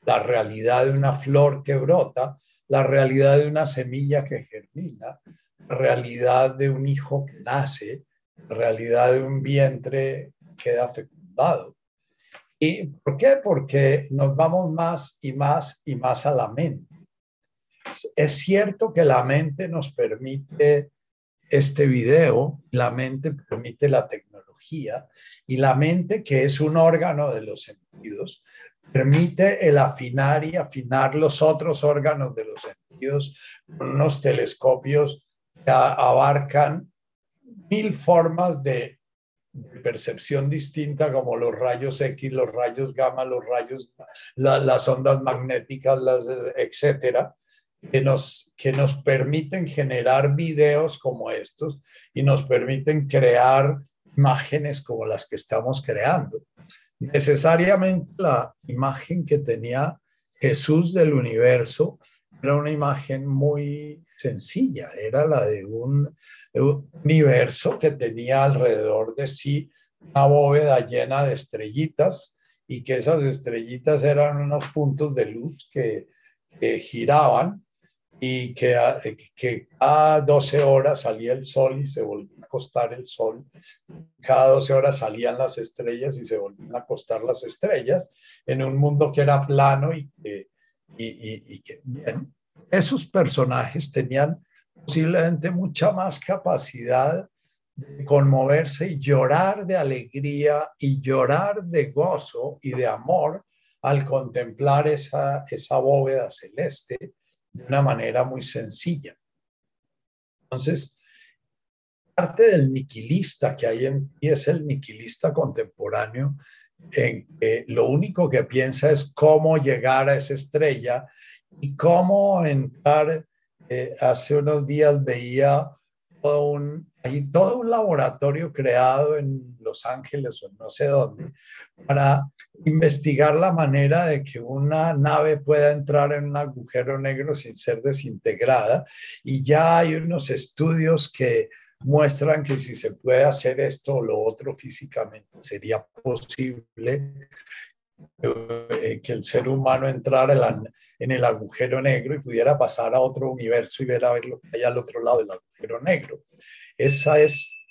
la realidad de una flor que brota, la realidad de una semilla que germina, la realidad de un hijo que nace, la realidad de un vientre que queda fecundado. ¿Y por qué? Porque nos vamos más y más y más a la mente. Es cierto que la mente nos permite este video, la mente permite la tecnología y la mente, que es un órgano de los sentidos, permite el afinar y afinar los otros órganos de los sentidos con unos telescopios que abarcan mil formas de, percepción distinta como los rayos X, los rayos gamma, los rayos, las ondas magnéticas, las, etcétera, que nos, que nos permiten generar videos como estos y nos permiten crear imágenes como las que estamos creando. Necesariamente la imagen que tenía Jesús del universo era una imagen muy sencilla, era la de un universo que tenía alrededor de sí una bóveda llena de estrellitas y que esas estrellitas eran unos puntos de luz que, giraban y que, que cada 12 horas salía el sol y se volvía a acostar el sol. Cada 12 horas salían las estrellas y se volvían a acostar las estrellas en un mundo que era plano y que, y, y, que bien, esos personajes tenían posiblemente mucha más capacidad de conmoverse y llorar de alegría y llorar de gozo y de amor al contemplar esa, esa bóveda celeste de una manera muy sencilla. Entonces, parte del niquilista que hay en ti es el niquilista contemporáneo, en que lo único que piensa es cómo llegar a esa estrella y cómo entrar. Eh, hace unos días veía todo un, laboratorio creado en Los Ángeles o no sé dónde para investigar la manera de que una nave pueda entrar en un agujero negro sin ser desintegrada. Y ya hay unos estudios que muestran que si se puede hacer esto o lo otro físicamente, sería posible eh, que el ser humano entrara en el agujero negro y pudiera pasar a otro universo y ver a ver lo que hay al otro lado del agujero negro. Esa es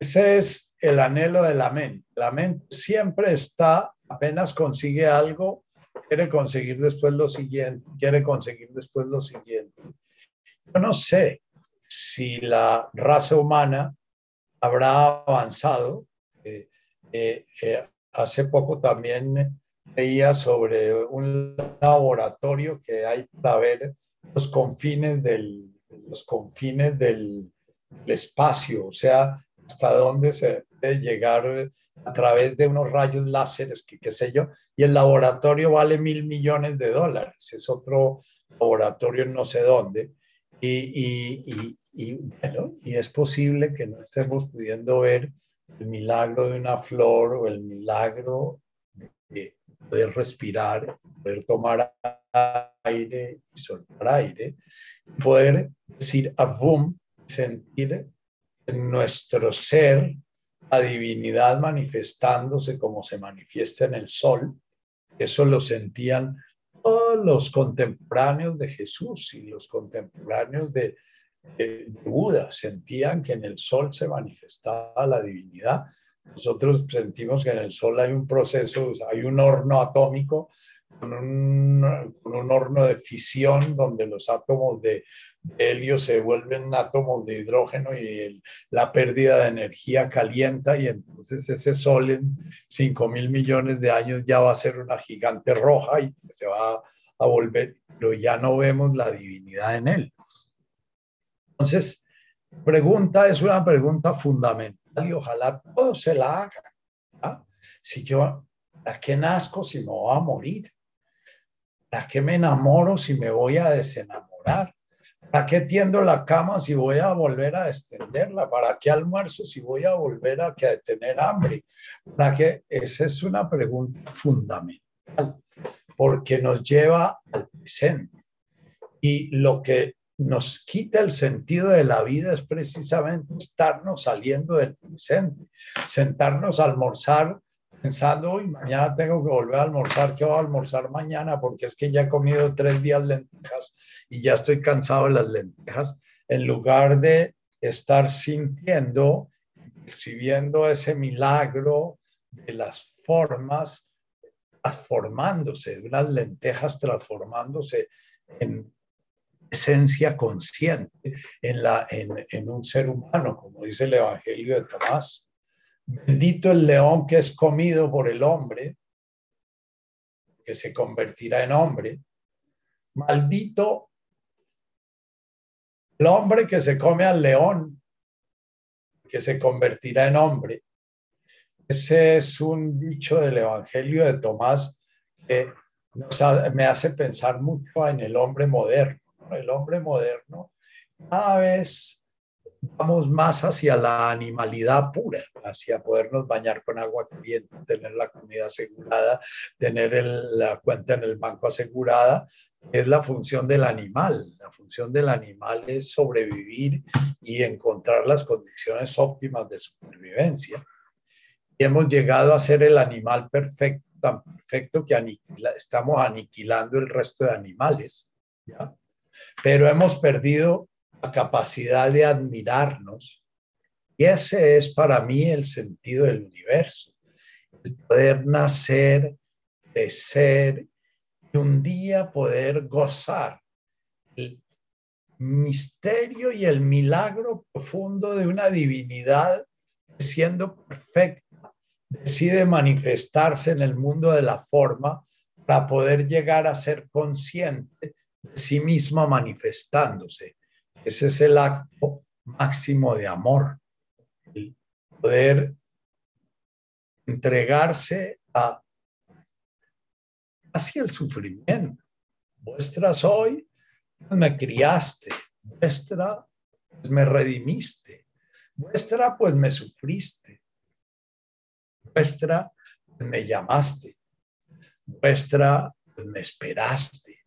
Ese es el anhelo de la mente. La mente siempre está, apenas consigue algo, quiere conseguir después lo siguiente, quiere conseguir después lo siguiente. Yo no sé si la raza humana habrá avanzado. Eh, eh, eh, hace poco también veía sobre un laboratorio que hay para ver los confines del, los confines del espacio, o sea, hasta dónde se puede llegar a través de unos rayos láseres, que qué sé yo, y el laboratorio vale mil millones de dólares, es otro laboratorio no sé dónde, y, y, y, bueno, y es posible que no estemos pudiendo ver el milagro de una flor o el milagro de poder respirar, poder tomar aire y soltar aire, poder decir avum, sentir en nuestro ser la divinidad manifestándose como se manifiesta en el sol. Eso lo sentían todos los contemporáneos de Jesús y los contemporáneos de, Buda. Sentían que en el sol se manifestaba la divinidad. Nosotros sentimos que en el sol hay un proceso, hay un horno atómico con un, con un horno de fisión donde los átomos de, helio se vuelven átomos de hidrógeno y la pérdida de energía calienta y entonces ese sol en 5 mil millones de años ya va a ser una gigante roja y se va a volver, pero ya no vemos la divinidad en él. Entonces, pregunta es una pregunta fundamental y ojalá todos se la hagan. Si yo, ¿a qué nazco si me voy a morir? ¿A qué me enamoro si me voy a desenamorar? ¿Para qué tiendo la cama si voy a volver a extenderla? ¿Para qué almuerzo si voy a volver a tener hambre? ¿Para qué? Esa es una pregunta fundamental porque nos lleva al presente. Y lo que nos quita el sentido de la vida es precisamente estarnos saliendo del presente, sentarnos a almorzar pensando, uy, mañana tengo que volver a almorzar, ¿qué voy a almorzar mañana? Porque es que ya he comido tres días lentejas y ya estoy cansado de las lentejas, en lugar de estar sintiendo, percibiendo ese milagro de las formas transformándose, de unas lentejas transformándose en esencia consciente en, la, en, en un ser humano, como dice el Evangelio de Tomás. Bendito el león que es comido por el hombre, que se convertirá en hombre. Maldito el hombre que se come al león, que se convertirá en hombre. Ese es un dicho del Evangelio de Tomás que me hace pensar mucho en el hombre moderno. El hombre moderno cada vez vamos más hacia la animalidad pura, hacia podernos bañar con agua caliente, tener la comida asegurada, tener la cuenta en el banco asegurada, es la función del animal. La función del animal es sobrevivir y encontrar las condiciones óptimas de supervivencia. Y hemos llegado a ser el animal perfecto, tan perfecto que estamos aniquilando el resto de animales. Pero hemos perdido la capacidad de admirarnos. Y ese es para mí el sentido del universo. El poder nacer, crecer y un día poder gozar el misterio y el milagro profundo de una divinidad que siendo perfecta decide manifestarse en el mundo de la forma para poder llegar a ser consciente de sí misma manifestándose ese es el acto máximo de amor, el poder entregarse a hacia el sufrimiento. Vuestra soy, pues me criaste. Vuestra, pues me redimiste. Vuestra, pues me sufriste. Vuestra, pues me llamaste. Vuestra, pues me esperaste.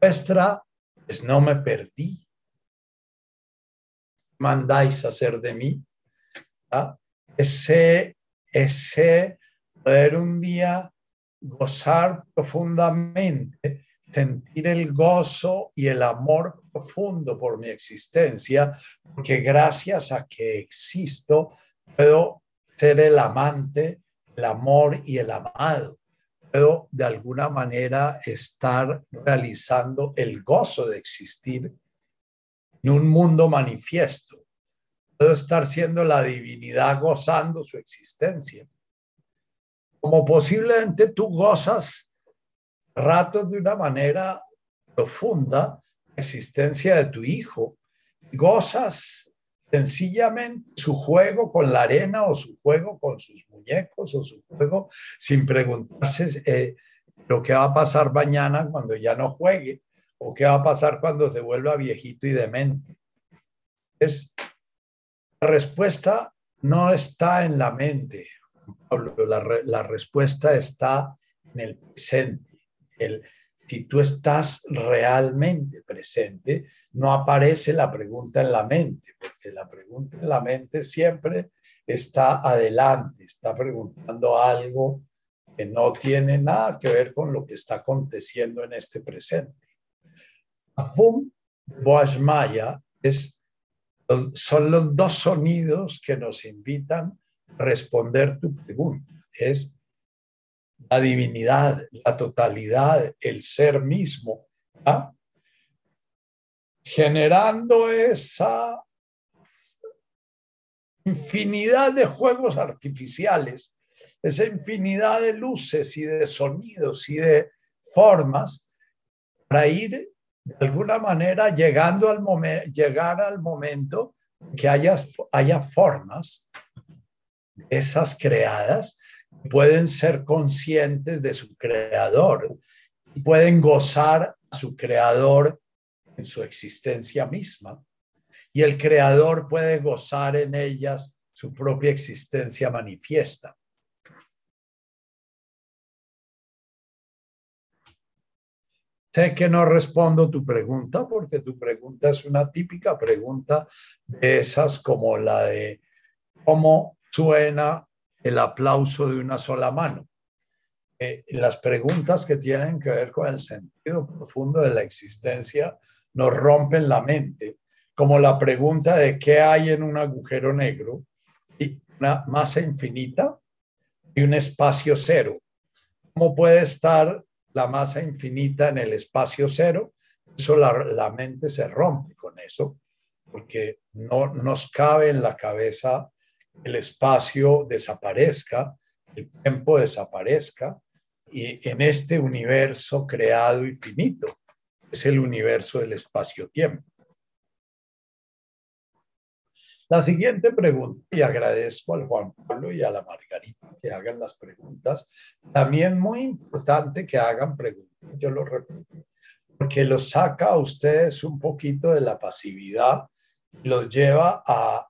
Vuestra, pues no me perdí mandáis hacer de mí. Ese, ese poder un día gozar profundamente, sentir el gozo y el amor profundo por mi existencia, porque gracias a que existo, puedo ser el amante, el amor y el amado. Puedo de alguna manera estar realizando el gozo de existir en un mundo manifiesto. Puedo estar siendo la divinidad gozando su existencia. Como posiblemente tú gozas ratos de una manera profunda la existencia de tu hijo. Gozas sencillamente su juego con la arena o su juego con sus muñecos o su juego sin preguntarse eh, lo que va a pasar mañana cuando ya no juegue ¿O qué va a pasar cuando se vuelva viejito y demente? Es, la respuesta no está en la mente, Pablo, la, respuesta está en el presente. Si tú estás realmente presente, no aparece la pregunta en la mente, porque la pregunta en la mente siempre está adelante, está preguntando algo que no tiene nada que ver con lo que está aconteciendo en este presente. Afum, Boashmaya es, son los dos sonidos que nos invitan a responder tu pregunta. Es la divinidad, la totalidad, el ser mismo, ¿ah? generando esa infinidad de juegos artificiales, esa infinidad de luces y de sonidos y de formas para ir de alguna manera llegando al momento, llegar al momento que haya, haya formas, esas creadas, pueden ser conscientes de su creador, pueden gozar a su creador en su existencia misma y el creador puede gozar en ellas su propia existencia manifiesta. Sé que no respondo tu pregunta porque tu pregunta es una típica pregunta de esas como la de cómo suena el aplauso de una sola mano. Eh, las preguntas que tienen que ver con el sentido profundo de la existencia nos rompen la mente, como la pregunta de qué hay en un agujero negro y una masa infinita y un espacio cero. ¿Cómo puede estar la masa infinita en el espacio cero? Eso la, la mente se rompe con eso, porque no nos cabe en la cabeza el espacio desaparezca, el tiempo desaparezca, y en este universo creado infinito, es el universo del espacio-tiempo. La siguiente pregunta, y agradezco al Juan Pablo y a la Margarita que hagan las preguntas, también muy importante que hagan preguntas, yo lo repito, porque los saca a ustedes un poquito de la pasividad y los lleva a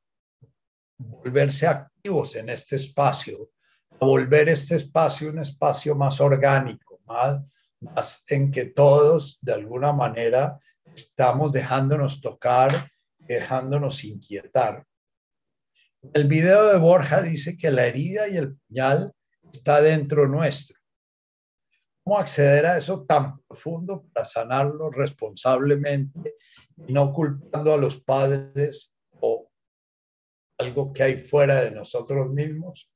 volverse activos en este espacio, a volver este espacio un espacio más orgánico, más, más en que todos de alguna manera estamos dejándonos tocar, dejándonos inquietar. El video de Borja dice que la herida y el puñal está dentro nuestro. ¿Cómo acceder a eso tan profundo para sanarlo responsablemente y no culpando a los padres o algo que hay fuera de nosotros mismos?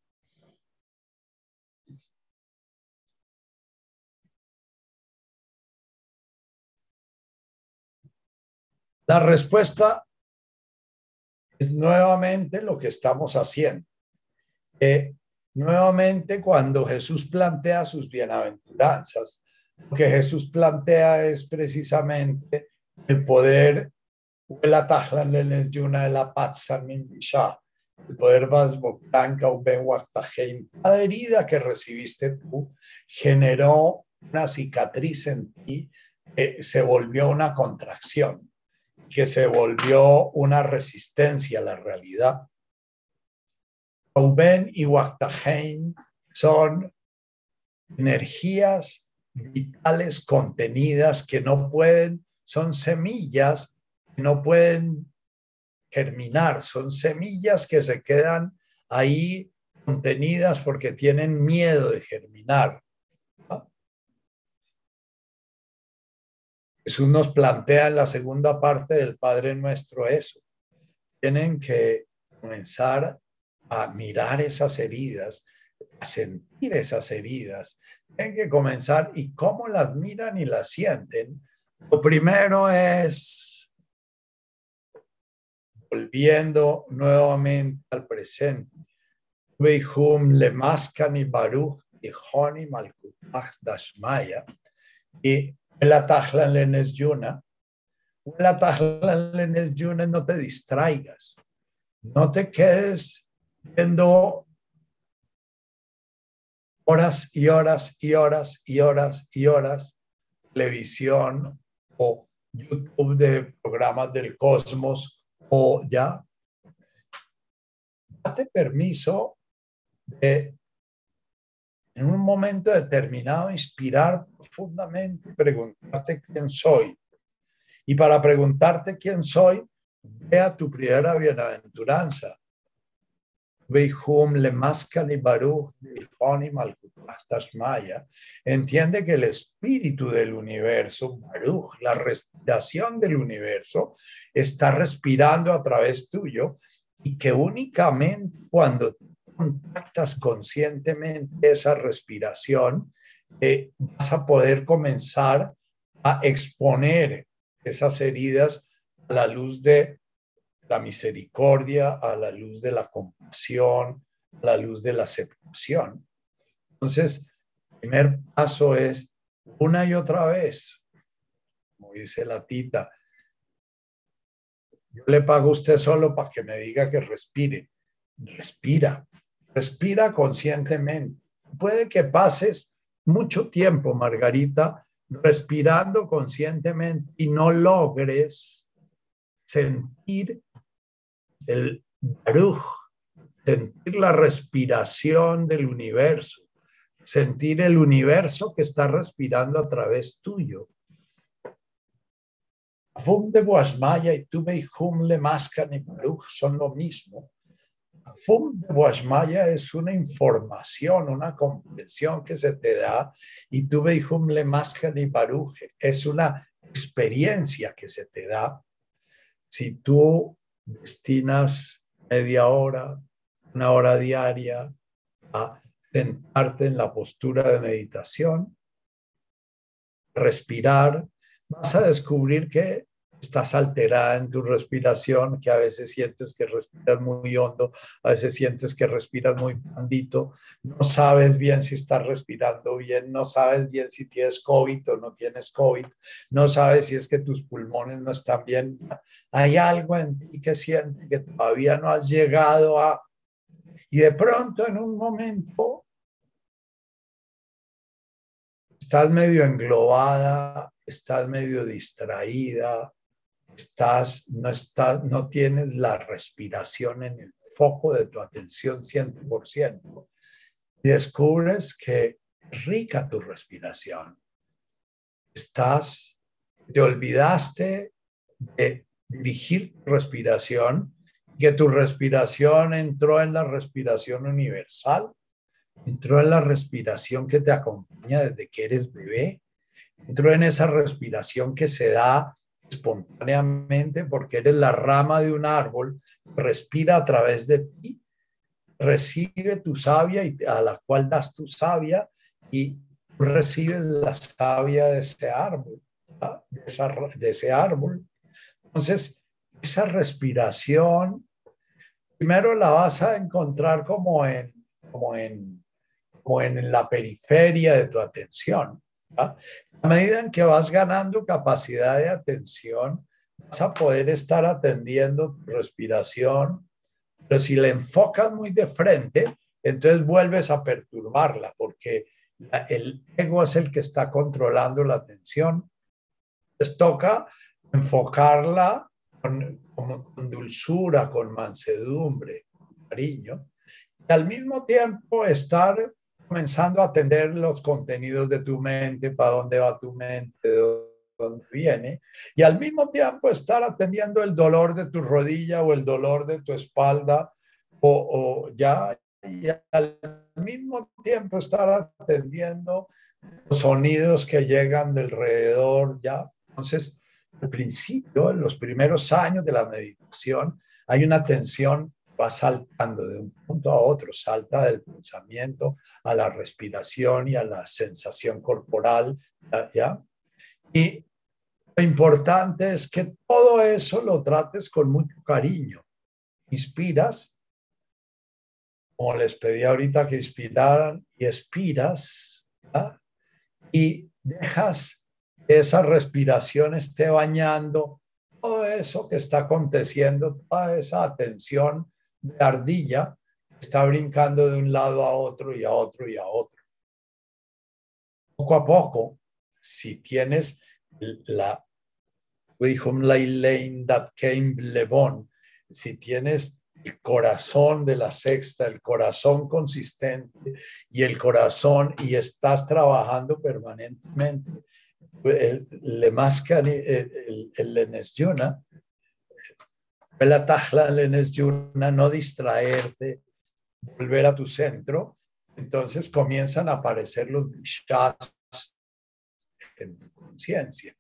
La respuesta es nuevamente lo que estamos haciendo. nuevamente cuando Jesús plantea sus bienaventuranzas, lo que Jesús plantea es precisamente el poder el poder Cada herida que recibiste tú generó una cicatriz en ti, que se volvió una contracción que se volvió una resistencia a la realidad. Reuben y Waktahein son energías vitales contenidas que no pueden, son semillas que no pueden germinar, son semillas que se quedan ahí contenidas porque tienen miedo de germinar. Jesús nos plantea en la segunda parte del Padre Nuestro eso. Tienen que comenzar a mirar esas heridas, a sentir esas heridas. Tienen que comenzar y cómo las miran y las sienten. Lo primero es volviendo nuevamente al presente. Y la lenes yuna. La no te distraigas. No te quedes viendo horas y horas y horas y horas y horas televisión o YouTube de programas del cosmos o ya. Date permiso de en un momento determinado inspirar profundamente preguntarte quién soy. Y para preguntarte quién soy, vea tu primera bienaventuranza. Entiende que el espíritu del universo, Baruch, la respiración del universo, está respirando a través tuyo y que únicamente cuando contactas conscientemente esa respiración, eh, vas a poder comenzar a exponer esas heridas a la luz de la misericordia, a la luz de la compasión, a la luz de la aceptación. Entonces, el primer paso es una y otra vez, como dice la tita, yo le pago a usted solo para que me diga que respire. Respira, respira conscientemente. Puede que pases mucho tiempo, Margarita, respirando conscientemente y no logres sentir el baruch, sentir la respiración del universo, sentir el universo que está respirando a través tuyo. Fum de Boasmaya y Tuve y Hum le Mascan y Baruch son lo mismo. Fum de Boasmaya es una información, una comprensión que se te da y Tuve y Hum le y Baruch es una experiencia que se te da. Si tú destinas media hora, una hora diaria a sentarte en la postura de meditación, respirar, vas a descubrir que estás alterada en tu respiración, que a veces sientes que respiras muy hondo, a veces sientes que respiras muy blandito, no sabes bien si estás respirando bien, no sabes bien si tienes COVID o no tienes COVID, no sabes si es que tus pulmones no están bien. Hay algo en ti que siente que todavía no has llegado a... Y de pronto en un momento estás medio englobada, estás medio distraída, estás, no, estás, no tienes la respiración en el foco de tu atención 100%. Y descubres que rica tu respiración. Estás, te olvidaste de dirigir tu respiración, que tu respiración entró en la respiración universal, entró en la respiración que te acompaña desde que eres bebé, entró en esa respiración que se da espontáneamente porque eres la rama de un árbol, respira a través de ti, recibe tu savia y a la cual das tu savia y recibes la savia de ese árbol, de, ese árbol. Entonces, esa respiración, primero la vas a encontrar como en, como en, como en la periferia de tu atención. A medida en que vas ganando capacidad de atención, vas a poder estar atendiendo tu respiración, pero si la enfocas muy de frente, entonces vuelves a perturbarla, porque el ego es el que está controlando la atención. Entonces toca enfocarla con, con dulzura, con mansedumbre, con cariño, y al mismo tiempo estar comenzando a atender los contenidos de tu mente, para dónde va tu mente, de dónde viene, y al mismo tiempo estar atendiendo el dolor de tu rodilla o el dolor de tu espalda, o, ya, y al mismo tiempo estar atendiendo los sonidos que llegan del alrededor, ya. Entonces, al principio, en los primeros años de la meditación, hay una atención va saltando de un punto a otro, salta del pensamiento a la respiración y a la sensación corporal, ¿ya? Y lo importante es que todo eso lo trates con mucho cariño. Inspiras, como les pedí ahorita que inspiraran, y expiras, y dejas que esa respiración esté bañando todo eso que está aconteciendo, toda esa atención de ardilla está brincando de un lado a otro y a otro y a otro. Poco a poco, si tienes la that came Levon, si tienes el corazón de la sexta, el corazón consistente y el corazón y estás trabajando permanentemente, el, le el, el, el, el yuna, no distraerte, volver a tu centro, entonces comienzan a aparecer los bishas en tu conciencia.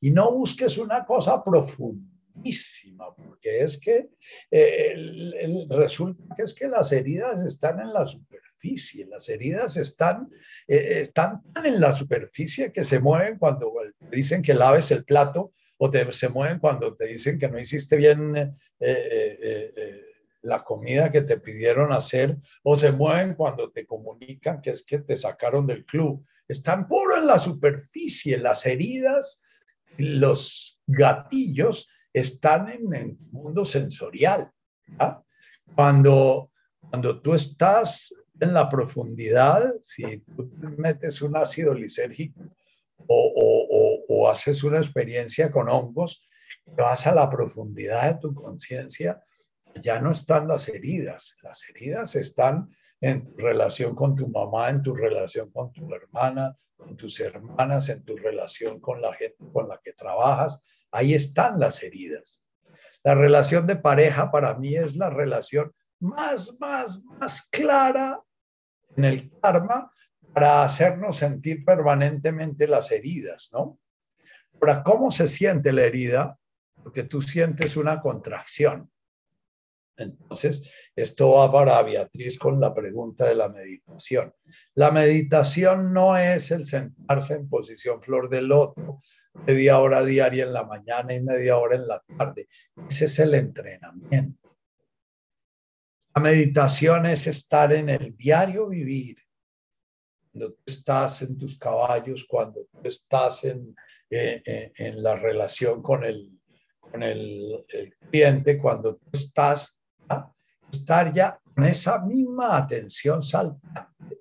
Y no busques una cosa profunda, importantísima, porque es que eh, resulta que es que las heridas están en la superficie, las heridas están, eh, están tan en la superficie que se mueven cuando dicen que laves el plato o te, se mueven cuando te dicen que no hiciste bien eh, la comida que te pidieron hacer o se mueven cuando te comunican que es que te sacaron del club. Están puro en la superficie, las heridas, los gatillos están en el mundo sensorial. Cuando, cuando tú estás en la profundidad, si tú metes un ácido lisérgico o, haces una experiencia con hongos, vas a la profundidad de tu conciencia, ya no están las heridas. Las heridas están en tu relación con tu mamá, en tu relación con tu hermana, con tus hermanas, en tu relación con la gente con la que trabajas. Ahí están las heridas. La relación de pareja para mí es la relación más, más, más clara en el karma para hacernos sentir permanentemente las heridas, ¿no? Ahora, ¿cómo se siente la herida? Porque tú sientes una contracción. Entonces, esto va para Beatriz con la pregunta de la meditación. La meditación no es el sentarse en posición flor del loto, media hora diaria en la mañana y media hora en la tarde. Ese es el entrenamiento. La meditación es estar en el diario vivir, cuando tú estás en tus caballos, cuando tú estás en, eh, eh, en la relación con el, con el cliente, cuando tú estás estar ya con esa misma atención saltante,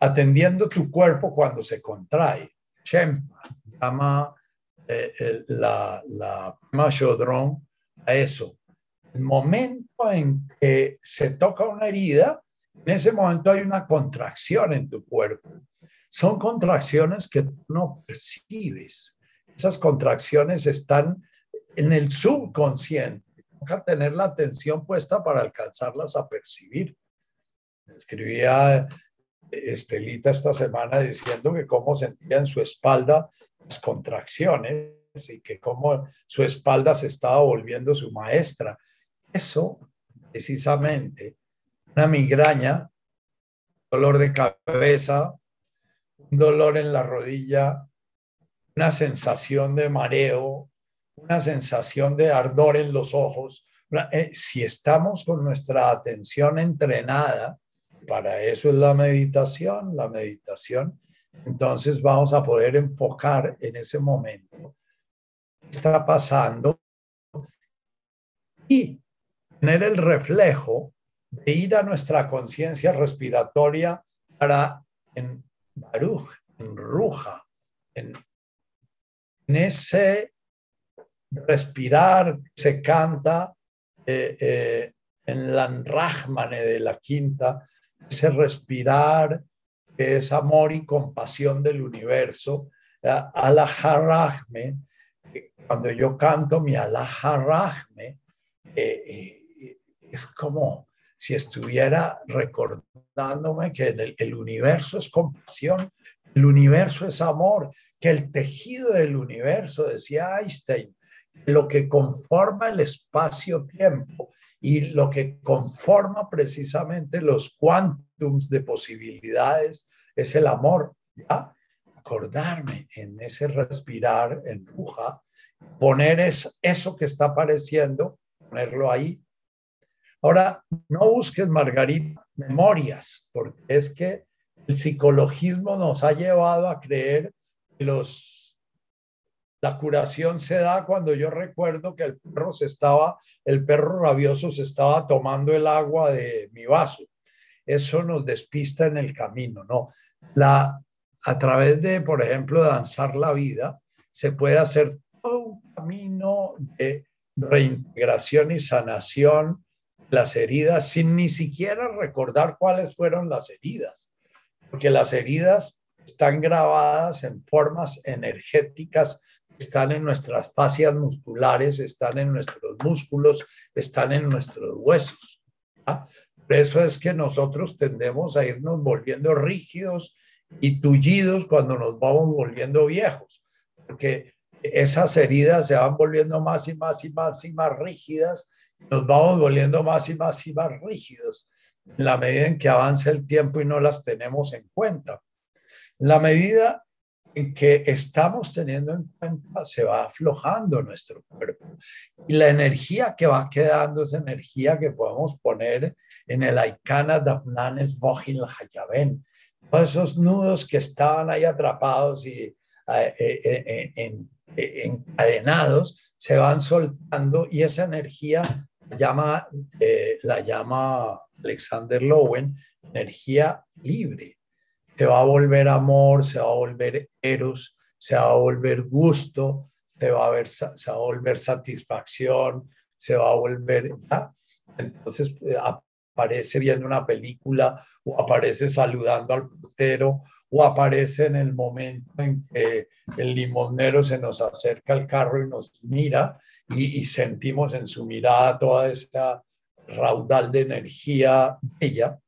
atendiendo tu cuerpo cuando se contrae. Shempa llama eh, la, la Chodron a eso. El momento en que se toca una herida, en ese momento hay una contracción en tu cuerpo. Son contracciones que no percibes. Esas contracciones están en el subconsciente tener la atención puesta para alcanzarlas a percibir. Escribía Estelita esta semana diciendo que cómo sentía en su espalda las contracciones y que cómo su espalda se estaba volviendo su maestra. Eso, precisamente, una migraña, dolor de cabeza, un dolor en la rodilla, una sensación de mareo, una sensación de ardor en los ojos. Eh, si estamos con nuestra atención entrenada, para eso es la meditación, la meditación, entonces vamos a poder enfocar en ese momento qué está pasando y tener el reflejo de ir a nuestra conciencia respiratoria para en Baruch, en Ruja, en, ese respirar se canta eh, eh, en la Rahmane de la quinta, ese respirar que es amor y compasión del universo, Alaharahme, cuando yo canto mi Alaharahme, eh, es como si estuviera recordándome que el, universo es compasión, el universo es amor, que el tejido del universo, decía Einstein, lo que conforma el espacio-tiempo y lo que conforma precisamente los cuantums de posibilidades es el amor. ¿ya? Acordarme en ese respirar, en ruja, poner eso que está apareciendo, ponerlo ahí. Ahora, no busques, Margarita, memorias, porque es que el psicologismo nos ha llevado a creer que los la curación se da cuando yo recuerdo que el perro se estaba, el perro rabioso se estaba tomando el agua de mi vaso. Eso nos despista en el camino, ¿no? La, a través de, por ejemplo, danzar la vida, se puede hacer todo un camino de reintegración y sanación las heridas sin ni siquiera recordar cuáles fueron las heridas, porque las heridas están grabadas en formas energéticas están en nuestras fascias musculares, están en nuestros músculos, están en nuestros huesos. Por eso es que nosotros tendemos a irnos volviendo rígidos y tullidos cuando nos vamos volviendo viejos, porque esas heridas se van volviendo más y más y más y más rígidas, nos vamos volviendo más y más y más rígidos en la medida en que avanza el tiempo y no las tenemos en cuenta. En la medida en que estamos teniendo en cuenta, se va aflojando nuestro cuerpo. Y la energía que va quedando es energía que podemos poner en el Aikana Dafnanes Vojil Hayaben. Todos esos nudos que estaban ahí atrapados y eh, eh, eh, encadenados se van soltando y esa energía llama, la llama Alexander Lowen energía libre. Se va a volver amor, se va a volver eros, se va a volver gusto, se va a, ver, se va a volver satisfacción, se va a volver... Entonces eh, aparece viendo una película o aparece saludando al portero o aparece en el momento en que el limonero se nos acerca al carro y nos mira y, y sentimos en su mirada toda esta raudal de energía bella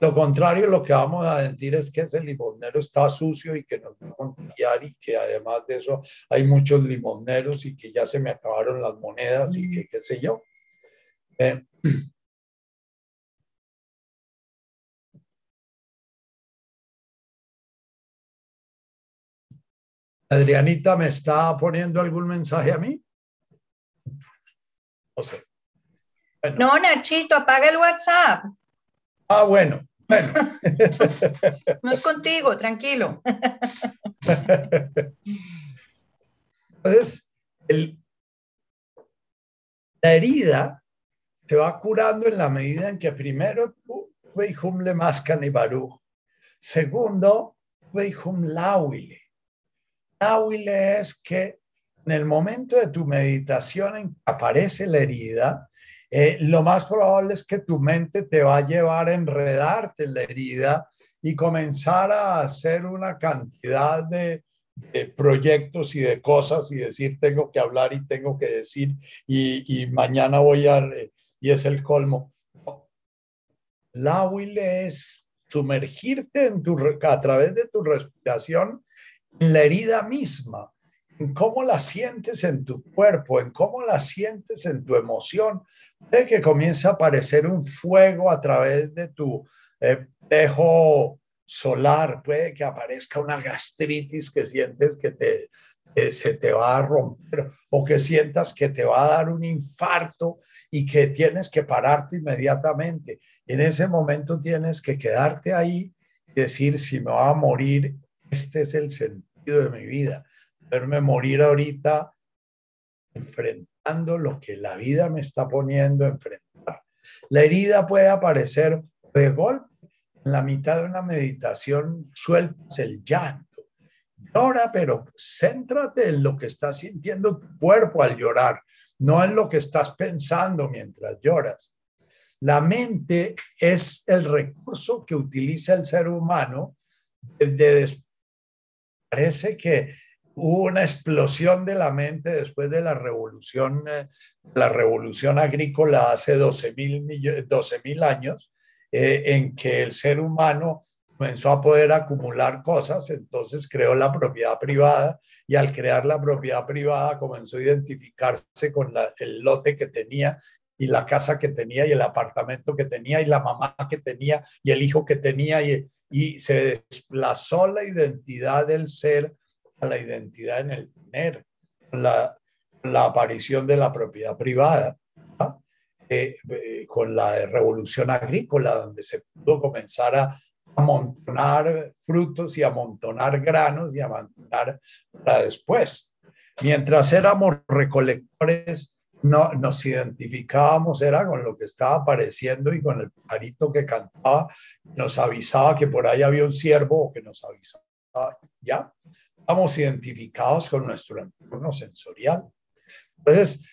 lo contrario, lo que vamos a decir es que ese limonero está sucio y que nos va a contagiar y que además de eso hay muchos limoneros y que ya se me acabaron las monedas y que qué sé yo. Eh, Adrianita, ¿me está poniendo algún mensaje a mí? No, Nachito, apaga el WhatsApp. Ah, bueno. Bueno. No es contigo, tranquilo. Entonces, la herida se va curando en la medida en que primero tú veihum le mascan y baruch. Segundo, veihum lauile. Lauile es que en el momento de tu meditación aparece la herida, eh, lo más probable es que tu mente te va a llevar a enredarte en la herida y comenzar a hacer una cantidad de, proyectos y de cosas y decir tengo que hablar y tengo que decir y, mañana voy a... y es el colmo. La huile es sumergirte a través de tu respiración en la herida misma en cómo la sientes en tu cuerpo, en cómo la sientes en tu emoción. Puede que comience a aparecer un fuego a través de tu espejo solar, puede que aparezca una gastritis que sientes que te, se te va a romper o que sientas que te va a dar un infarto y que tienes que pararte inmediatamente. En ese momento tienes que quedarte ahí y decir, si me va a morir, este es el sentido de mi vida verme morir ahorita enfrentando lo que la vida me está poniendo a enfrentar. La herida puede aparecer de golpe. En la mitad de una meditación sueltas el llanto. Llora, pero céntrate en lo que está sintiendo tu cuerpo al llorar, no en lo que estás pensando mientras lloras. La mente es el recurso que utiliza el ser humano parece que hubo una explosión de la mente después de la revolución, eh, la revolución agrícola hace 12 mil años, eh, en que el ser humano comenzó a poder acumular cosas, entonces creó la propiedad privada y al crear la propiedad privada comenzó a identificarse con el lote que tenía y la casa que tenía y el apartamento que tenía y la mamá que tenía y el hijo que tenía y, y se desplazó la identidad del ser a la identidad en el tener, la, la aparición de la propiedad privada, eh, eh, con la revolución agrícola, donde se pudo comenzar a amontonar frutos y amontonar granos y amontonar para después. Mientras éramos recolectores, no, nos identificábamos, era con lo que estaba apareciendo y con el pajarito que cantaba, nos avisaba que por ahí había un ciervo o que nos avisaba, ¿ya? estamos identificados con nuestro entorno sensorial. Entonces,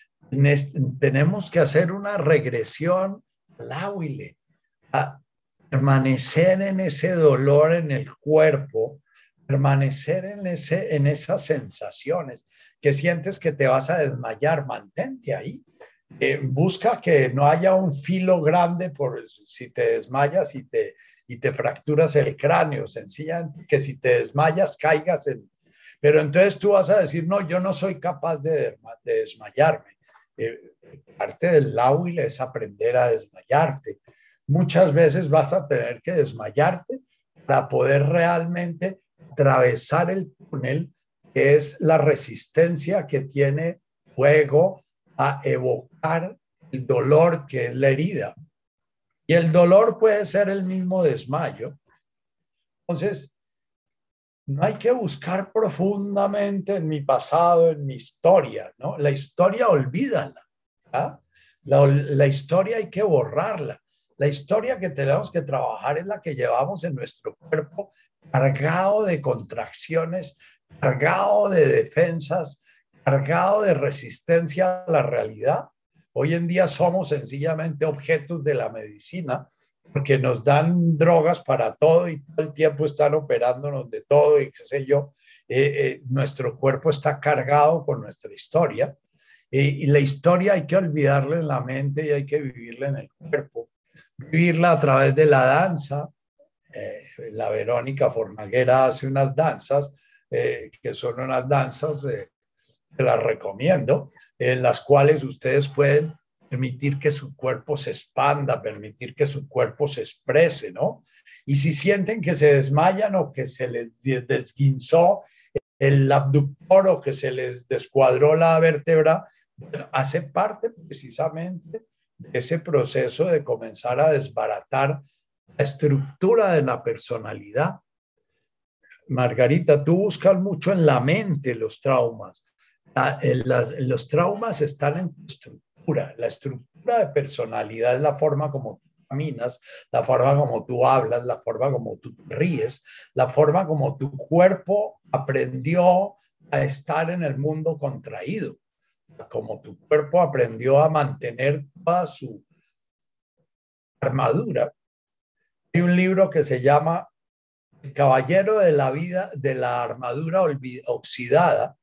tenemos que hacer una regresión al a permanecer en ese dolor en el cuerpo, permanecer en, ese, en esas sensaciones, que sientes que te vas a desmayar, mantente ahí. Eh, busca que no haya un filo grande por si te desmayas y te, y te fracturas el cráneo, sencillamente que si te desmayas caigas en Pero entonces tú vas a decir, no, yo no soy capaz de, desmayarme. Eh, parte del lauil es aprender a desmayarte. Muchas veces vas a tener que desmayarte para poder realmente atravesar el túnel, es la resistencia que tiene fuego a evocar el dolor que es la herida. Y el dolor puede ser el mismo desmayo. Entonces, no hay que buscar profundamente en mi pasado, en mi historia, ¿no? La historia olvídala. La, la historia hay que borrarla. La historia que tenemos que trabajar es la que llevamos en nuestro cuerpo cargado de contracciones, cargado de defensas, cargado de resistencia a la realidad. Hoy en día somos sencillamente objetos de la medicina porque nos dan drogas para todo y todo el tiempo están operándonos de todo y qué sé yo. Eh, eh, nuestro cuerpo está cargado con nuestra historia eh, y la historia hay que olvidarla en la mente y hay que vivirla en el cuerpo. Vivirla a través de la danza. la Verónica Fornaguera hace unas danzas que son unas danzas las recomiendo, en las cuales ustedes pueden permitir que su cuerpo se expanda, permitir que su cuerpo se exprese, ¿no? Y si sienten que se desmayan o que se les desguinzó el abductor o que se les descuadró la vértebra, hace parte precisamente de ese proceso de comenzar a desbaratar la estructura de la personalidad. Margarita, tú buscas mucho en la mente los traumas los traumas están en tu estructura. La estructura de personalidad es la forma como tú caminas, la forma como tú hablas, la forma como tú ríes, la forma como tu cuerpo aprendió a estar en el mundo contraído, como tu cuerpo aprendió a mantener toda su armadura. Hay un libro que se llama El caballero de la vida de la armadura oxidada,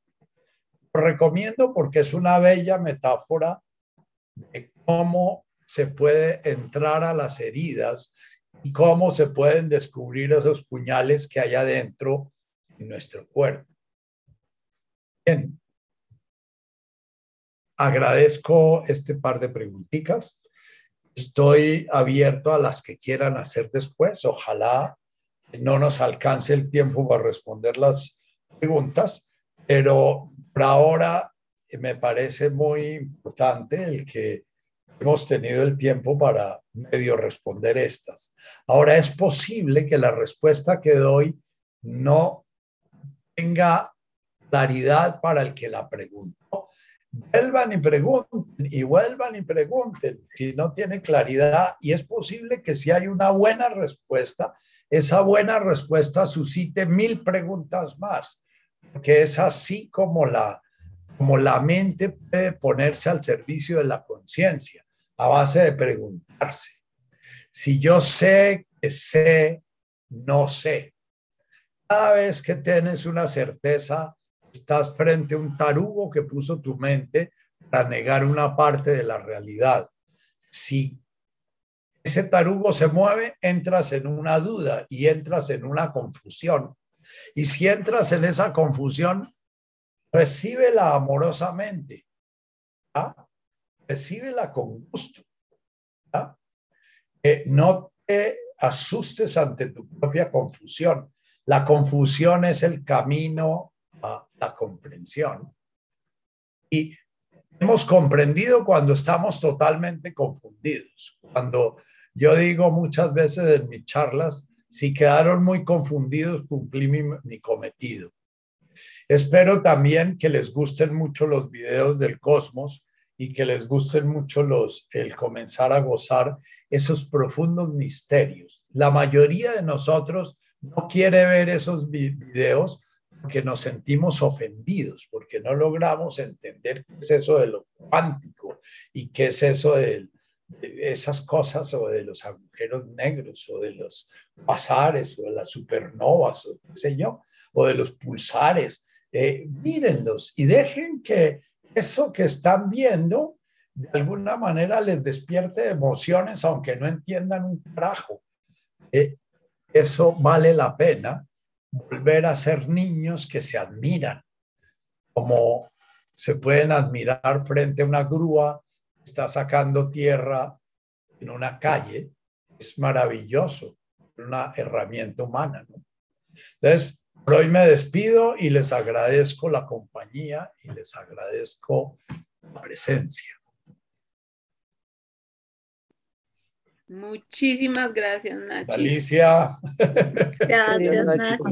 recomiendo porque es una bella metáfora de cómo se puede entrar a las heridas y cómo se pueden descubrir esos puñales que hay adentro en nuestro cuerpo. Bien. Agradezco este par de preguntitas. Estoy abierto a las que quieran hacer después. Ojalá no nos alcance el tiempo para responder las preguntas, pero por ahora me parece muy importante el que hemos tenido el tiempo para medio responder estas. Ahora es posible que la respuesta que doy no tenga claridad para el que la preguntó. Vuelvan y pregunten y vuelvan y pregunten si no tiene claridad y es posible que si hay una buena respuesta, esa buena respuesta suscite mil preguntas más que es así como la, como la mente puede ponerse al servicio de la conciencia, a base de preguntarse. Si yo sé que sé, no sé. Cada vez que tienes una certeza, estás frente a un tarugo que puso tu mente para negar una parte de la realidad. Si ese tarugo se mueve, entras en una duda y entras en una confusión y si entras en esa confusión, recíbela amorosamente. ¿ah? Recíbela con gusto. ¿ah? no te asustes ante tu propia confusión. La confusión es el camino la comprensión. Y hemos comprendido cuando estamos totalmente confundidos. Cuando yo digo muchas veces en mis charlas, si quedaron muy confundidos, cumplí mi, cometido. Espero también que les gusten mucho los videos del cosmos y que les gusten mucho los, el comenzar a gozar esos profundos misterios. La mayoría de nosotros no quiere ver esos videos porque nos sentimos ofendidos, porque no logramos entender qué es eso de lo cuántico y qué es eso del, esas cosas o de los agujeros negros o de los pasares o de las supernovas o qué sé yo, o de los pulsares. Eh, mírenlos y dejen que eso que están viendo de alguna manera les despierte emociones aunque no entiendan un carajo. Eh, eso vale la pena volver a ser niños que se admiran, como se pueden admirar frente a una grúa que está sacando tierra en una calle. Es maravilloso, una herramienta humana. Entonces, por hoy me despido y les agradezco la compañía y les agradezco la presencia. Muchísimas gracias, Nacho. Alicia. Gracias, Nacho.